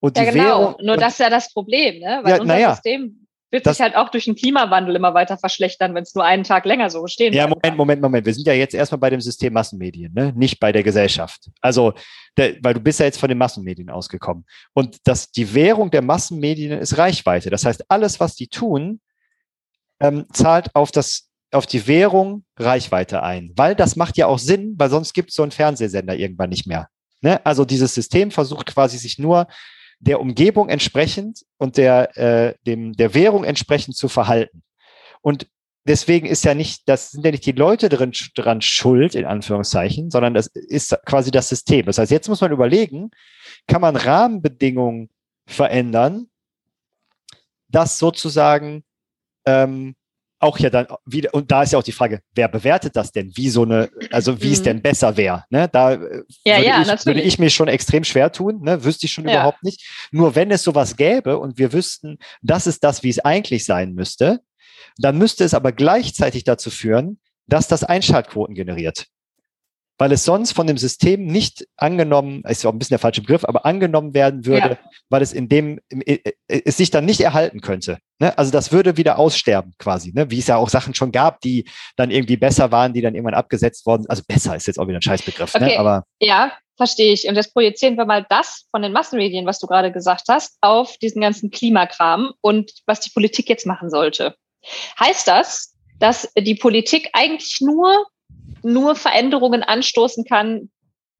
Und ja, genau. Währung, Nur das ist ja das Problem, ne? Weil ja, unser ja. System wird das, sich halt auch durch den Klimawandel immer weiter verschlechtern, wenn es nur einen Tag länger so stehen Ja, Moment, Moment, Moment. Wir sind ja jetzt erstmal bei dem System Massenmedien, ne? nicht bei der Gesellschaft. Also, der, weil du bist ja jetzt von den Massenmedien ausgekommen. Und das, die Währung der Massenmedien ist Reichweite. Das heißt, alles, was die tun, ähm, zahlt auf das auf die Währung Reichweite ein, weil das macht ja auch Sinn, weil sonst gibt es so einen Fernsehsender irgendwann nicht mehr. Ne? Also dieses System versucht quasi sich nur der Umgebung entsprechend und der, äh, dem, der Währung entsprechend zu verhalten. Und deswegen ist ja nicht, das sind ja nicht die Leute drin, dran schuld, in Anführungszeichen, sondern das ist quasi das System. Das heißt, jetzt muss man überlegen, kann man Rahmenbedingungen verändern, dass sozusagen ähm, auch ja dann wieder, und da ist ja auch die Frage, wer bewertet das denn? Wie so eine, also wie mhm. es denn besser wäre? Ne? Da äh, ja, würde, ja, ich, würde ich mir schon extrem schwer tun, ne? wüsste ich schon ja. überhaupt nicht. Nur wenn es sowas gäbe und wir wüssten, das ist das, wie es eigentlich sein müsste, dann müsste es aber gleichzeitig dazu führen, dass das Einschaltquoten generiert weil es sonst von dem System nicht angenommen, ist ja auch ein bisschen der falsche Begriff, aber angenommen werden würde, ja. weil es in dem, es sich dann nicht erhalten könnte. Ne? Also das würde wieder aussterben quasi, ne? wie es ja auch Sachen schon gab, die dann irgendwie besser waren, die dann irgendwann abgesetzt worden. Also besser ist jetzt auch wieder ein Scheißbegriff. Ne? Okay. Ne? Aber ja, verstehe ich. Und jetzt projizieren wir mal das von den Massenmedien, was du gerade gesagt hast, auf diesen ganzen Klimakram und was die Politik jetzt machen sollte. Heißt das, dass die Politik eigentlich nur nur Veränderungen anstoßen kann,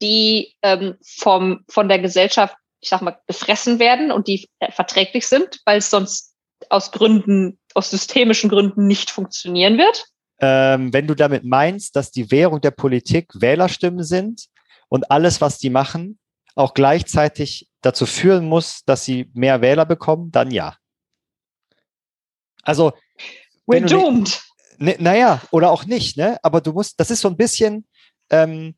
die ähm, vom, von der Gesellschaft, ich sag mal, gefressen werden und die verträglich sind, weil es sonst aus Gründen, aus systemischen Gründen nicht funktionieren wird? Ähm, wenn du damit meinst, dass die Währung der Politik Wählerstimmen sind und alles, was die machen, auch gleichzeitig dazu führen muss, dass sie mehr Wähler bekommen, dann ja. Also, We're doomed. Ne, naja, oder auch nicht, ne? Aber du musst, das ist so ein bisschen, ähm,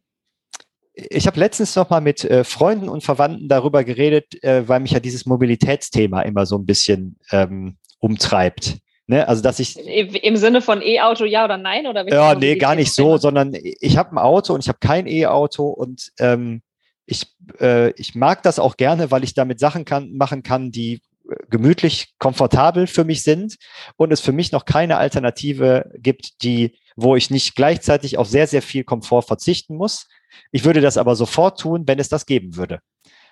ich habe letztens noch mal mit äh, Freunden und Verwandten darüber geredet, äh, weil mich ja dieses Mobilitätsthema immer so ein bisschen ähm, umtreibt. Ne? Also dass ich im Sinne von E-Auto ja oder nein oder ja nee gar nicht so, sondern ich habe ein Auto und ich habe kein E-Auto und ähm, ich äh, ich mag das auch gerne, weil ich damit Sachen kann machen kann, die gemütlich, komfortabel für mich sind und es für mich noch keine Alternative gibt, die, wo ich nicht gleichzeitig auf sehr, sehr viel Komfort verzichten muss. Ich würde das aber sofort tun, wenn es das geben würde.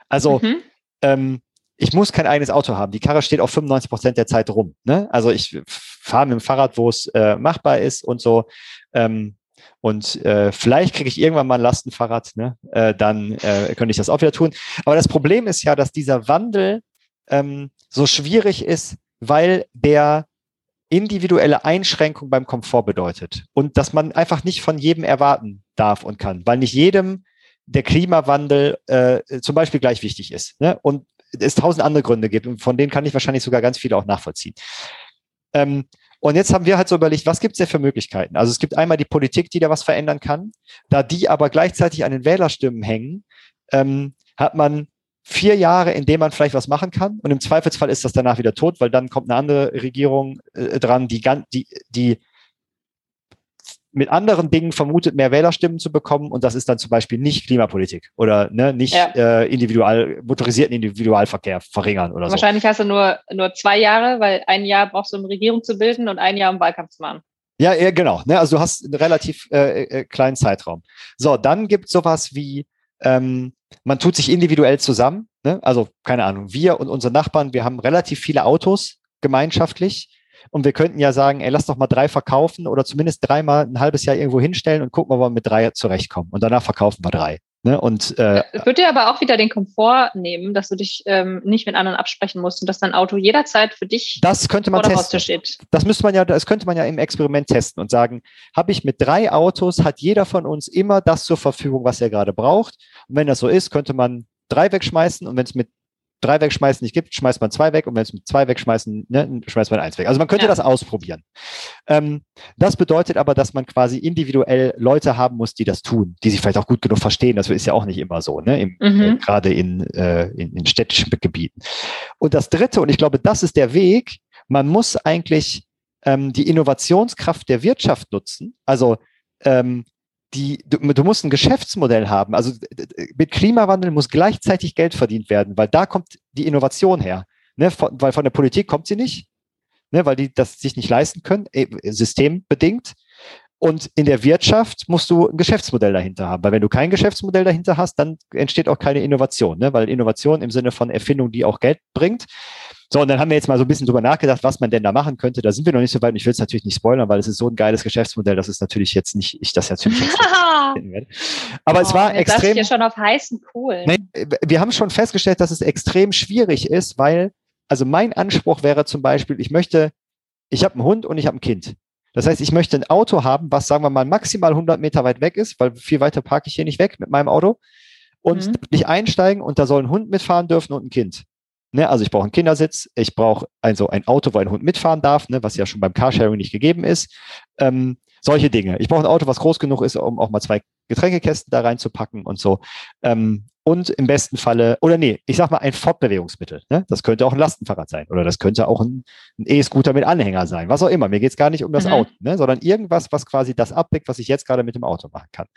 Also mhm. ähm, ich muss kein eigenes Auto haben. Die Karre steht auch 95 Prozent der Zeit rum. Ne? Also ich fahre mit dem Fahrrad, wo es äh, machbar ist und so. Ähm, und äh, vielleicht kriege ich irgendwann mal ein Lastenfahrrad, ne? äh, dann äh, könnte ich das auch wieder tun. Aber das Problem ist ja, dass dieser Wandel ähm, so schwierig ist, weil der individuelle Einschränkung beim Komfort bedeutet und dass man einfach nicht von jedem erwarten darf und kann, weil nicht jedem der Klimawandel äh, zum Beispiel gleich wichtig ist ne? und es tausend andere Gründe gibt und von denen kann ich wahrscheinlich sogar ganz viele auch nachvollziehen. Ähm, und jetzt haben wir halt so überlegt, was gibt es denn für Möglichkeiten? Also es gibt einmal die Politik, die da was verändern kann. Da die aber gleichzeitig an den Wählerstimmen hängen, ähm, hat man vier Jahre, in denen man vielleicht was machen kann. Und im Zweifelsfall ist das danach wieder tot, weil dann kommt eine andere Regierung äh, dran, die, die, die mit anderen Dingen vermutet, mehr Wählerstimmen zu bekommen. Und das ist dann zum Beispiel nicht Klimapolitik oder ne, nicht ja. äh, individual, motorisierten Individualverkehr verringern oder Wahrscheinlich so. hast du nur, nur zwei Jahre, weil ein Jahr brauchst du, um Regierung zu bilden und ein Jahr, um Wahlkampf zu machen. Ja, ja genau. Ne? Also du hast einen relativ äh, äh, kleinen Zeitraum. So, dann gibt es sowas wie ähm, man tut sich individuell zusammen. Ne? Also keine Ahnung, wir und unsere Nachbarn, wir haben relativ viele Autos gemeinschaftlich. Und wir könnten ja sagen, ey, lass doch mal drei verkaufen oder zumindest dreimal ein halbes Jahr irgendwo hinstellen und gucken, ob wir mit drei zurechtkommen. Und danach verkaufen wir drei. Ne? Und äh, wird dir aber auch wieder den Komfort nehmen, dass du dich ähm, nicht mit anderen absprechen musst und dass dein Auto jederzeit für dich das könnte man testen. steht. Das müsste man ja, das könnte man ja im Experiment testen und sagen, habe ich mit drei Autos, hat jeder von uns immer das zur Verfügung, was er gerade braucht. Und wenn das so ist, könnte man drei wegschmeißen und wenn es mit drei wegschmeißen nicht gibt, schmeißt man zwei weg und wenn es mit zwei wegschmeißen, ne, schmeißt man eins weg. Also man könnte ja. das ausprobieren. Ähm, das bedeutet aber, dass man quasi individuell Leute haben muss, die das tun, die sich vielleicht auch gut genug verstehen. Das ist ja auch nicht immer so, ne? Mhm. äh, gerade in, äh, in, in städtischen Gebieten. Und das Dritte, und ich glaube, das ist der Weg, man muss eigentlich ähm, die Innovationskraft der Wirtschaft nutzen. Also ähm, die, du, du, musst ein Geschäftsmodell haben. Also mit Klimawandel muss gleichzeitig Geld verdient werden, weil da kommt die Innovation her. Ne? Von, weil von der Politik kommt sie nicht, ne? weil die das sich nicht leisten können, äh, systembedingt. Und in der Wirtschaft musst du ein Geschäftsmodell dahinter haben, weil wenn du kein Geschäftsmodell dahinter hast, dann entsteht auch keine Innovation, ne? weil Innovation im Sinne von Erfindung, die auch Geld bringt. So, und dann haben wir jetzt mal so ein bisschen drüber nachgedacht, was man denn da machen könnte. Da sind wir noch nicht so weit und ich will es natürlich nicht spoilern, weil es ist so ein geiles Geschäftsmodell, dass es natürlich jetzt nicht, ich das natürlich jetzt werde. Aber oh, es war extrem. Ich schon auf heißen Kohlen. Nee, wir haben schon festgestellt, dass es extrem schwierig ist, weil, also mein Anspruch wäre zum Beispiel, ich möchte, ich habe einen Hund und ich habe ein Kind. Das heißt, ich möchte ein Auto haben, was, sagen wir mal, maximal 100 Meter weit weg ist, weil viel weiter parke ich hier nicht weg mit meinem Auto. Und mhm. nicht einsteigen und da soll ein Hund mitfahren dürfen und ein Kind. Ne, also ich brauche einen Kindersitz, ich brauche also ein Auto, wo ein Hund mitfahren darf, ne, was ja schon beim Carsharing nicht gegeben ist. Ähm, solche Dinge. Ich brauche ein Auto, was groß genug ist, um auch mal zwei Getränkekästen da reinzupacken und so. Ähm, und im besten Falle, oder nee, ich sag mal ein Fortbewegungsmittel. Ne? Das könnte auch ein Lastenfahrrad sein oder das könnte auch ein ein E-Scooter mit Anhänger sein, was auch immer. Mir geht es gar nicht um das mhm. Auto, ne? sondern irgendwas, was quasi das abdeckt, was ich jetzt gerade mit dem Auto machen kann.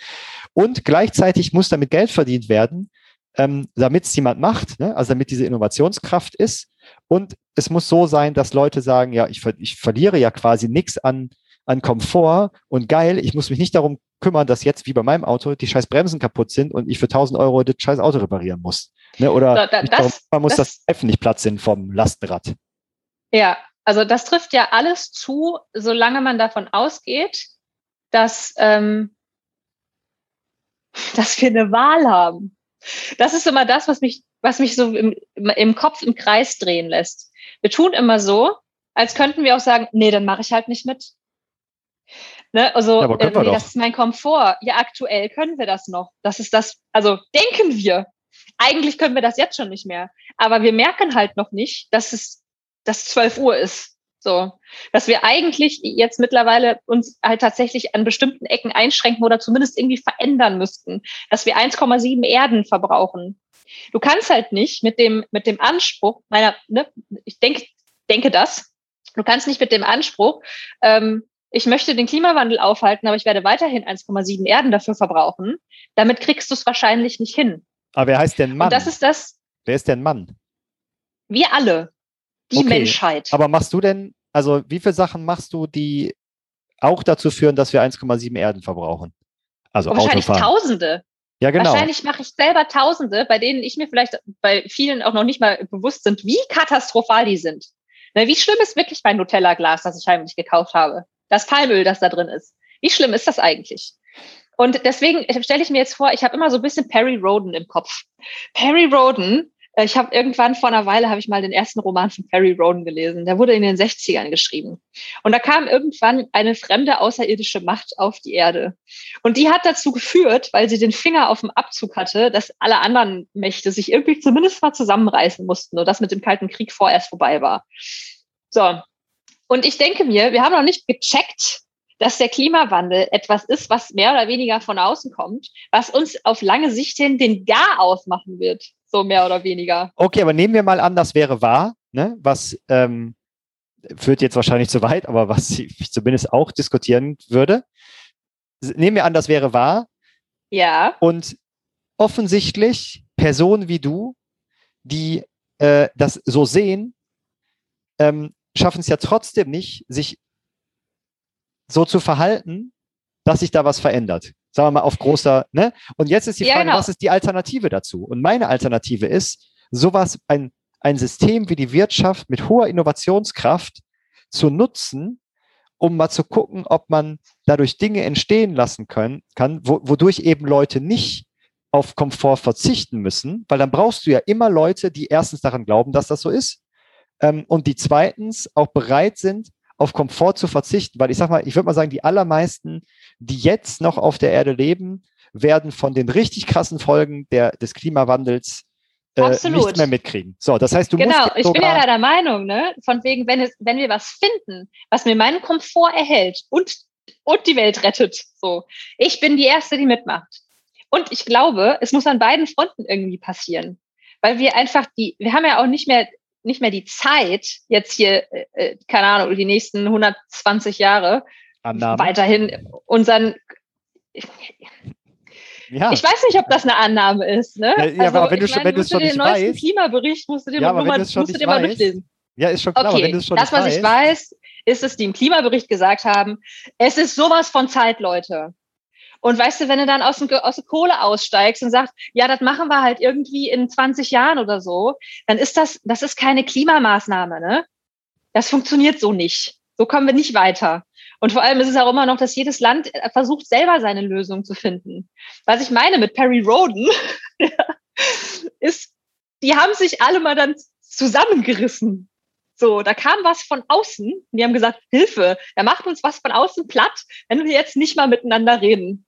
Und gleichzeitig muss damit Geld verdient werden, ähm, damit es jemand macht, ne? also damit diese Innovationskraft ist. Und es muss so sein, dass Leute sagen, ja, ich, ich verliere ja quasi nichts an, an Komfort und geil, ich muss mich nicht darum kümmern, dass jetzt wie bei meinem Auto die scheiß Bremsen kaputt sind und ich für 1000 Euro das scheiß Auto reparieren muss. Ne? Oder da, da, man muss das, das Reifen nicht Platz sind vom Lastenrad. Ja, also das trifft ja alles zu, solange man davon ausgeht, dass, ähm, dass wir eine Wahl haben. Das ist immer das, was mich, was mich so im, im Kopf im Kreis drehen lässt. Wir tun immer so, als könnten wir auch sagen, nee, dann mache ich halt nicht mit. Ne? Also, ja, äh, nee, das ist mein Komfort. Ja, aktuell können wir das noch. Das ist das, also denken wir. Eigentlich können wir das jetzt schon nicht mehr. Aber wir merken halt noch nicht, dass es, dass 12 Uhr ist. So, dass wir eigentlich jetzt mittlerweile uns halt tatsächlich an bestimmten Ecken einschränken oder zumindest irgendwie verändern müssten, dass wir 1,7 Erden verbrauchen. Du kannst halt nicht mit dem, mit dem Anspruch, meiner, ne, ich denke, denke das, du kannst nicht mit dem Anspruch, ähm, ich möchte den Klimawandel aufhalten, aber ich werde weiterhin 1,7 Erden dafür verbrauchen. Damit kriegst du es wahrscheinlich nicht hin. Aber wer heißt denn Mann? Und das ist das. Wer ist denn Mann? Wir alle. Die okay. Menschheit. Aber machst du denn also wie viele Sachen machst du, die auch dazu führen, dass wir 1,7 Erden verbrauchen? Also Wahrscheinlich Autofahren. Tausende. Ja, genau. Wahrscheinlich mache ich selber Tausende, bei denen ich mir vielleicht bei vielen auch noch nicht mal bewusst sind, wie katastrophal die sind. Wie schlimm ist wirklich mein Nutella-Glas, das ich heimlich gekauft habe? Das Palmöl, das da drin ist. Wie schlimm ist das eigentlich? Und deswegen stelle ich mir jetzt vor, ich habe immer so ein bisschen Perry Roden im Kopf. Perry Roden äh, ich habe irgendwann vor einer Weile habe ich mal den ersten Roman von Perry Roden gelesen. Der wurde in den 60ern geschrieben. Und da kam irgendwann eine fremde außerirdische Macht auf die Erde. Und die hat dazu geführt, weil sie den Finger auf dem Abzug hatte, dass alle anderen Mächte sich irgendwie zumindest mal zusammenreißen mussten und das mit dem Kalten Krieg vorerst vorbei war. So. Und ich denke mir, wir haben noch nicht gecheckt, dass der Klimawandel etwas ist, was mehr oder weniger von außen kommt, was uns auf lange Sicht hin den Gar ausmachen wird so mehr oder weniger. Okay, aber nehmen wir mal an, das wäre wahr, ne? was ähm, führt jetzt wahrscheinlich zu weit, aber was ich zumindest auch diskutieren würde. Nehmen wir an, das wäre wahr. Ja. Und offensichtlich Personen wie du, die äh, das so sehen, ähm, schaffen es ja trotzdem nicht, sich so zu verhalten, dass sich da was verändert sagen wir mal, auf großer, ne? Und jetzt ist die Frage, ja, genau. was ist die Alternative dazu? Und meine Alternative ist, sowas, ein, ein System wie die Wirtschaft mit hoher Innovationskraft zu nutzen, um mal zu gucken, ob man dadurch Dinge entstehen lassen können, kann, wo, wodurch eben Leute nicht auf Komfort verzichten müssen, weil dann brauchst du ja immer Leute, die erstens daran glauben, dass das so ist ähm, und die zweitens auch bereit sind, auf Komfort zu verzichten, weil ich sag mal, ich würde mal sagen, die allermeisten, die jetzt noch auf der Erde leben, werden von den richtig krassen Folgen der, des Klimawandels äh, nicht mehr mitkriegen. So, das heißt, du genau, musst ich bin ja der Meinung, ne, von wegen, wenn es, wenn wir was finden, was mir meinen Komfort erhält und und die Welt rettet. So, ich bin die erste, die mitmacht. Und ich glaube, es muss an beiden Fronten irgendwie passieren, weil wir einfach die, wir haben ja auch nicht mehr nicht mehr die Zeit jetzt hier, äh, äh keine Ahnung, die nächsten 120 Jahre Annahme. weiterhin unseren ja. Ich weiß nicht, ob das eine Annahme ist. Ne? Ja, ja also, aber wenn du schon, wenn du schon den neuesten weißt, Klimabericht musst du dir, ja, mal, musst du dir mal durchlesen. Ja, ist schon klar. Okay, wenn du schon das, was weißt, ich weiß, ist es, die im Klimabericht gesagt haben, es ist sowas von Zeit, Leute. Und weißt du, wenn du dann aus, dem, aus der Kohle aussteigst und sagst, ja, das machen wir halt irgendwie in 20 Jahren oder so, dann ist das, das ist keine Klimamaßnahme, ne? Das funktioniert so nicht. So kommen wir nicht weiter. Und vor allem ist es auch immer noch, dass jedes Land versucht, selber seine Lösung zu finden. Was ich meine mit Perry Roden, ist, die haben sich alle mal dann zusammengerissen. So, da kam was von außen und die haben gesagt, Hilfe, da macht uns was von außen platt, wenn wir jetzt nicht mal miteinander reden.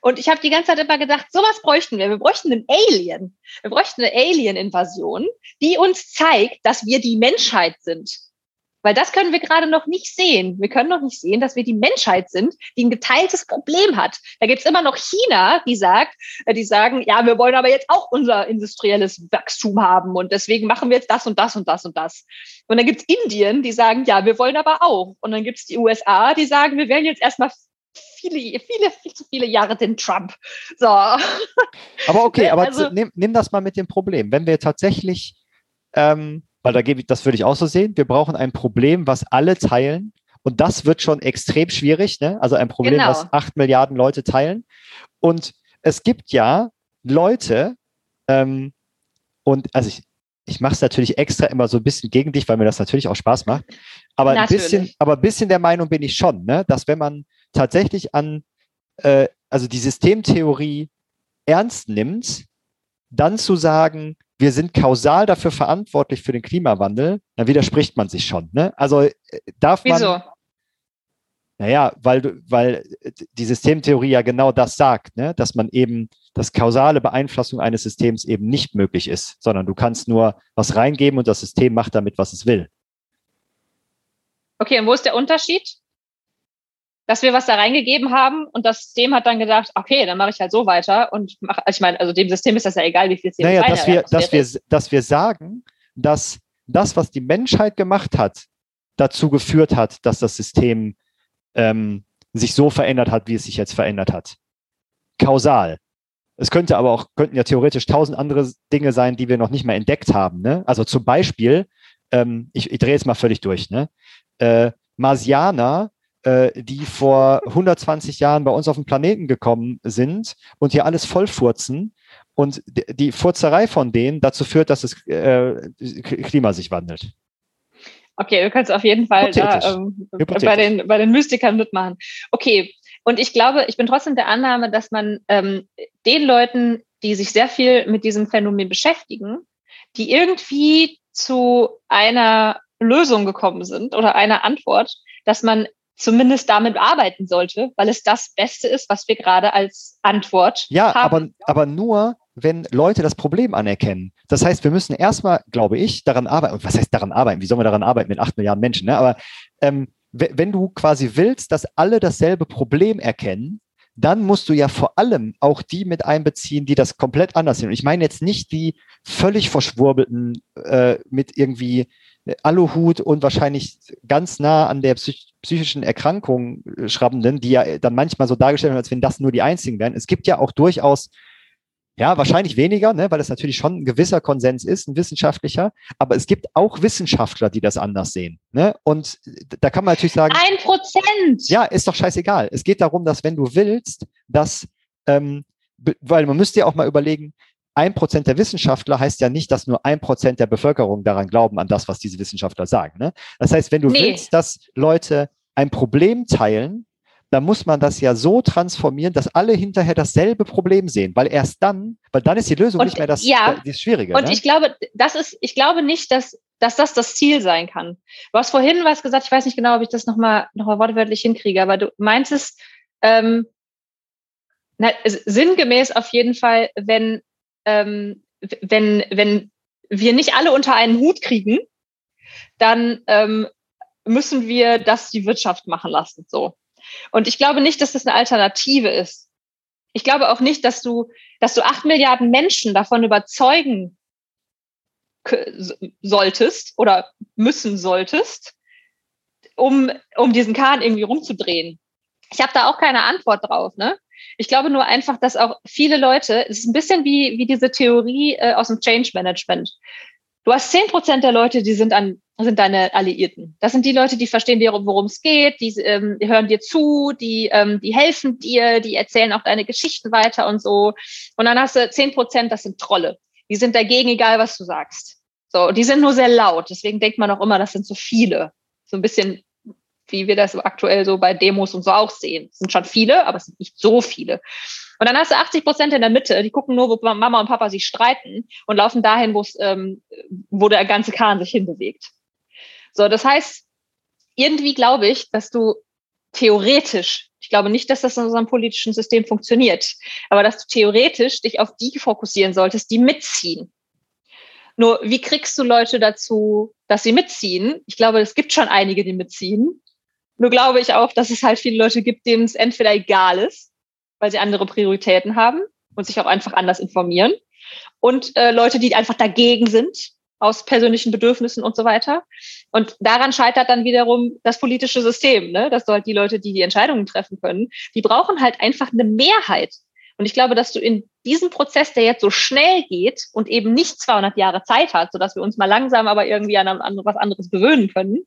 Und ich habe die ganze Zeit immer gedacht, sowas bräuchten wir. Wir bräuchten einen Alien. Wir bräuchten eine Alien-Invasion, die uns zeigt, dass wir die Menschheit sind. Weil das können wir gerade noch nicht sehen. Wir können noch nicht sehen, dass wir die Menschheit sind, die ein geteiltes Problem hat. Da gibt's immer noch China, die sagt, äh, die sagen, ja, wir wollen aber jetzt auch unser industrielles Wachstum haben und deswegen machen wir jetzt das und das und das und das. Und dann gibt's Indien, die sagen, ja, wir wollen aber auch. Und dann gibt's die USA, die sagen, wir werden jetzt erstmal viele, viele, viel zu viele Jahre den Trump. So. Aber okay, aber also, nimm, nimm das mal mit dem Problem. Wenn wir tatsächlich ähm, weil da gebe ich, das würde ich auch so sehen. Wir brauchen ein Problem, was alle teilen. Und das wird schon extrem schwierig, ne? Also ein Problem, genau. was acht Milliarden Leute teilen. Und es gibt ja Leute, ähm, und also ich, ich mache es natürlich extra immer so ein bisschen gegen dich, weil mir das natürlich auch Spaß macht. Aber natürlich. ein bisschen, aber ein bisschen der Meinung bin ich schon, ne? dass wenn man tatsächlich an, äh, also die Systemtheorie ernst nimmt, dann zu sagen, wir sind kausal dafür verantwortlich für den Klimawandel, dann widerspricht man sich schon. Ne? Also äh, darf man. Wieso? Naja, weil, weil die Systemtheorie ja genau das sagt, ne? dass man eben, dass kausale Beeinflussung eines Systems eben nicht möglich ist, sondern du kannst nur was reingeben und das System macht damit, was es will. Okay, und wo ist der Unterschied? Dass wir was da reingegeben haben und das System hat dann gedacht, okay, dann mache ich halt so weiter und mache, also ich meine, also dem System ist das ja egal, wie viel CO2 naja, dass wir, dass wir, dass wir sagen, dass das, was die Menschheit gemacht hat, dazu geführt hat, dass das System ähm, sich so verändert hat, wie es sich jetzt verändert hat. Kausal. Es könnte aber auch, könnten ja theoretisch tausend andere Dinge sein, die wir noch nicht mal entdeckt haben. Ne? Also zum Beispiel, ähm, ich, ich drehe jetzt mal völlig durch, ne? Äh, Marsianer die vor 120 Jahren bei uns auf den Planeten gekommen sind und hier alles vollfurzen. Und die Furzerei von denen dazu führt, dass das äh, Klima sich wandelt. Okay, du kannst auf jeden Fall da, ähm, bei, den, bei den Mystikern mitmachen. Okay, und ich glaube, ich bin trotzdem der Annahme, dass man ähm, den Leuten, die sich sehr viel mit diesem Phänomen beschäftigen, die irgendwie zu einer Lösung gekommen sind oder einer Antwort, dass man zumindest damit arbeiten sollte, weil es das Beste ist, was wir gerade als Antwort ja, haben. aber, aber nur, wenn Leute das Problem anerkennen. Das heißt, wir müssen erstmal, glaube ich, daran arbeiten. Und was heißt daran arbeiten? Wie sollen wir daran arbeiten mit acht Milliarden Menschen? Ne? Aber ähm, wenn du quasi willst, dass alle dasselbe Problem erkennen, dann musst du ja vor allem auch die mit einbeziehen, die das komplett anders sehen. Und ich meine jetzt nicht die völlig verschwurbelten äh, mit irgendwie Aluhut und wahrscheinlich ganz nah an der psych psychischen Erkrankung äh, schrabbenden, die ja dann manchmal so dargestellt werden, als wenn das nur die einzigen wären. Es gibt ja auch durchaus, ja, wahrscheinlich weniger, ne, weil es natürlich schon ein gewisser Konsens ist, ein wissenschaftlicher, aber es gibt auch Wissenschaftler, die das anders sehen. Ne? Und da kann man natürlich sagen. Ein Prozent! Ja, ist doch scheißegal. Es geht darum, dass wenn du willst, dass, ähm, weil man müsste ja auch mal überlegen, ein Prozent der Wissenschaftler heißt ja nicht, dass nur ein Prozent der Bevölkerung daran glauben, an das, was diese Wissenschaftler sagen. Ne? Das heißt, wenn du nee. willst, dass Leute ein Problem teilen dann muss man das ja so transformieren, dass alle hinterher dasselbe Problem sehen, weil erst dann, weil dann ist die Lösung Und nicht mehr das, ja, das Schwierige. Und ne? ich glaube, das ist, ich glaube nicht, dass, dass das das Ziel sein kann. Du hast vorhin was gesagt, ich weiß nicht genau, ob ich das nochmal noch mal wortwörtlich hinkriege, aber du meinst es ähm, na, sinngemäß auf jeden Fall, wenn, ähm, wenn, wenn wir nicht alle unter einen Hut kriegen, dann ähm, müssen wir das die Wirtschaft machen lassen. So. Und ich glaube nicht, dass das eine Alternative ist. Ich glaube auch nicht, dass du, dass du acht Milliarden Menschen davon überzeugen solltest oder müssen solltest, um, um diesen Kahn irgendwie rumzudrehen. Ich habe da auch keine Antwort drauf. Ne? Ich glaube nur einfach, dass auch viele Leute, es ist ein bisschen wie, wie diese Theorie äh, aus dem Change Management. Du hast zehn Prozent der Leute, die sind an sind deine Alliierten. Das sind die Leute, die verstehen dir, worum es geht, die, ähm, die hören dir zu, die, ähm, die helfen dir, die erzählen auch deine Geschichten weiter und so. Und dann hast du zehn Prozent, das sind Trolle. Die sind dagegen, egal was du sagst. So, die sind nur sehr laut. Deswegen denkt man auch immer, das sind so viele. So ein bisschen, wie wir das aktuell so bei Demos und so auch sehen. Es sind schon viele, aber es sind nicht so viele. Und dann hast du 80 Prozent in der Mitte, die gucken nur, wo Mama und Papa sich streiten und laufen dahin, wo ähm, wo der ganze Kahn sich hinbewegt. So, das heißt, irgendwie glaube ich, dass du theoretisch, ich glaube nicht, dass das in unserem politischen System funktioniert, aber dass du theoretisch dich auf die fokussieren solltest, die mitziehen. Nur, wie kriegst du Leute dazu, dass sie mitziehen? Ich glaube, es gibt schon einige, die mitziehen. Nur glaube ich auch, dass es halt viele Leute gibt, denen es entweder egal ist, weil sie andere Prioritäten haben und sich auch einfach anders informieren. Und äh, Leute, die einfach dagegen sind, aus persönlichen Bedürfnissen und so weiter. Und daran scheitert dann wiederum das politische System, ne? dass du halt die Leute, die die Entscheidungen treffen können, die brauchen halt einfach eine Mehrheit. Und ich glaube, dass du in diesem Prozess, der jetzt so schnell geht und eben nicht 200 Jahre Zeit hat, sodass wir uns mal langsam aber irgendwie an, was anderes gewöhnen können,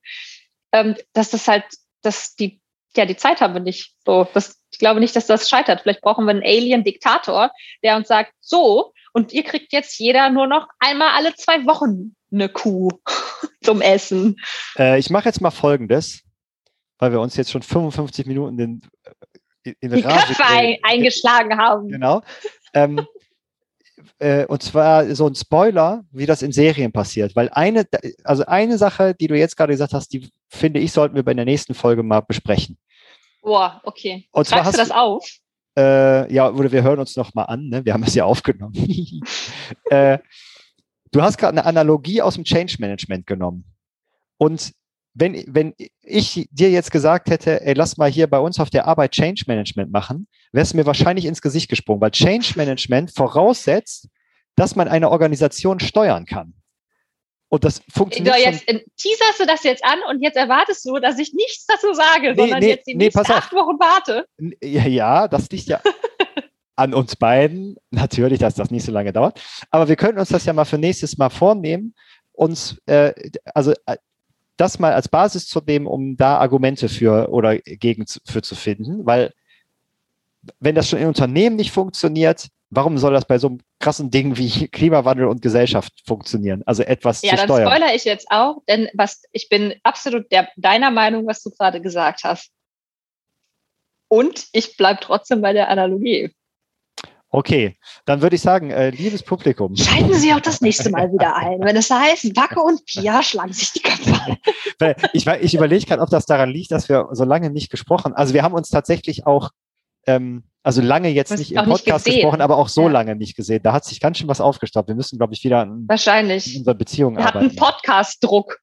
ähm, dass das halt, dass die, ja, die Zeit haben wir nicht. So, das, ich glaube nicht, dass das scheitert. Vielleicht brauchen wir einen Alien-Diktator, der uns sagt, so, und ihr kriegt jetzt jeder nur noch einmal alle zwei Wochen eine Kuh zum Essen. Äh, ich mache jetzt mal Folgendes, weil wir uns jetzt schon 55 Minuten in, äh, in Die Rage Köpfe ein, eingeschlagen haben. Genau. Ähm, äh, und zwar so ein Spoiler, wie das in Serien passiert. Weil eine, also eine Sache, die du jetzt gerade gesagt hast, die finde ich, sollten wir bei der nächsten Folge mal besprechen. Boah, okay. Und zwar Schreibst du das auf? Äh, ja, oder wir hören uns noch mal an, ne? wir haben es ja aufgenommen. äh, du hast gerade eine Analogie aus dem Change Management genommen. Und wenn, wenn ich dir jetzt gesagt hätte, ey, lass mal hier bei uns auf der Arbeit Change Management machen, wärst du mir wahrscheinlich ins Gesicht gesprungen, weil Change Management voraussetzt, dass man eine Organisation steuern kann. Und das funktioniert. Du, jetzt schon. teaserst du das jetzt an und jetzt erwartest du, dass ich nichts dazu sage, nee, sondern nee, jetzt die nee, nächsten acht Wochen warte. Ja, ja das liegt ja an uns beiden. Natürlich, dass das nicht so lange dauert. Aber wir könnten uns das ja mal für nächstes Mal vornehmen, uns, äh, also äh, das mal als Basis zu nehmen, um da Argumente für oder gegen für zu finden, weil wenn das schon in Unternehmen nicht funktioniert, warum soll das bei so einem krassen Ding wie Klimawandel und Gesellschaft funktionieren? Also etwas ja, zu steuern. Ja, dann spoilere ich jetzt auch, denn was ich bin absolut der, deiner Meinung, was du gerade gesagt hast. Und ich bleibe trotzdem bei der Analogie. Okay, dann würde ich sagen, äh, liebes Publikum. Schalten Sie auch das nächste Mal wieder ein, wenn es heißt, Backe und Pia schlagen sich die Köpfe ein. ich, ich überlege gerade, ob das daran liegt, dass wir so lange nicht gesprochen haben. Also wir haben uns tatsächlich auch ähm, also lange jetzt nicht im Podcast nicht gesprochen, aber auch so ja. lange nicht gesehen. Da hat sich ganz schön was aufgestapelt. Wir müssen, glaube ich, wieder an Wahrscheinlich. unserer Beziehung wir arbeiten. Wir hatten Podcast-Druck.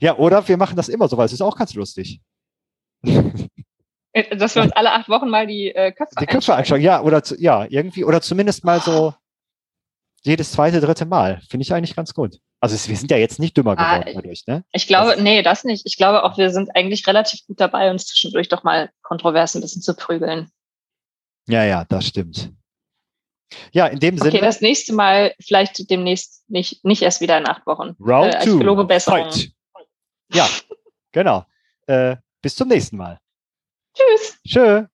Ja, oder wir machen das immer so, weil es ist auch ganz lustig. Äh, dass wir uns alle acht Wochen mal die äh, Köpfe Die Köpfe anschauen, ja, oder zu, ja, irgendwie, oder zumindest mal so jedes zweite, dritte Mal. Finde ich eigentlich ganz gut. Also es, wir sind ja jetzt nicht dümmer ah, geworden ah, dadurch, ne? Ich glaube, das, nee, das nicht. Ich glaube auch, wir sind eigentlich relativ gut dabei, uns zwischendurch doch mal kontrovers ein bisschen zu prügeln. Ja, ja, das stimmt. Ja, in dem Sinne. Okay, das nächste Mal vielleicht demnächst nicht, nicht erst wieder in acht Wochen. Round äh, ich gelobe Besserung. Fight. Ja, genau. Äh, bis zum nächsten Mal. Tschüss. Tschö.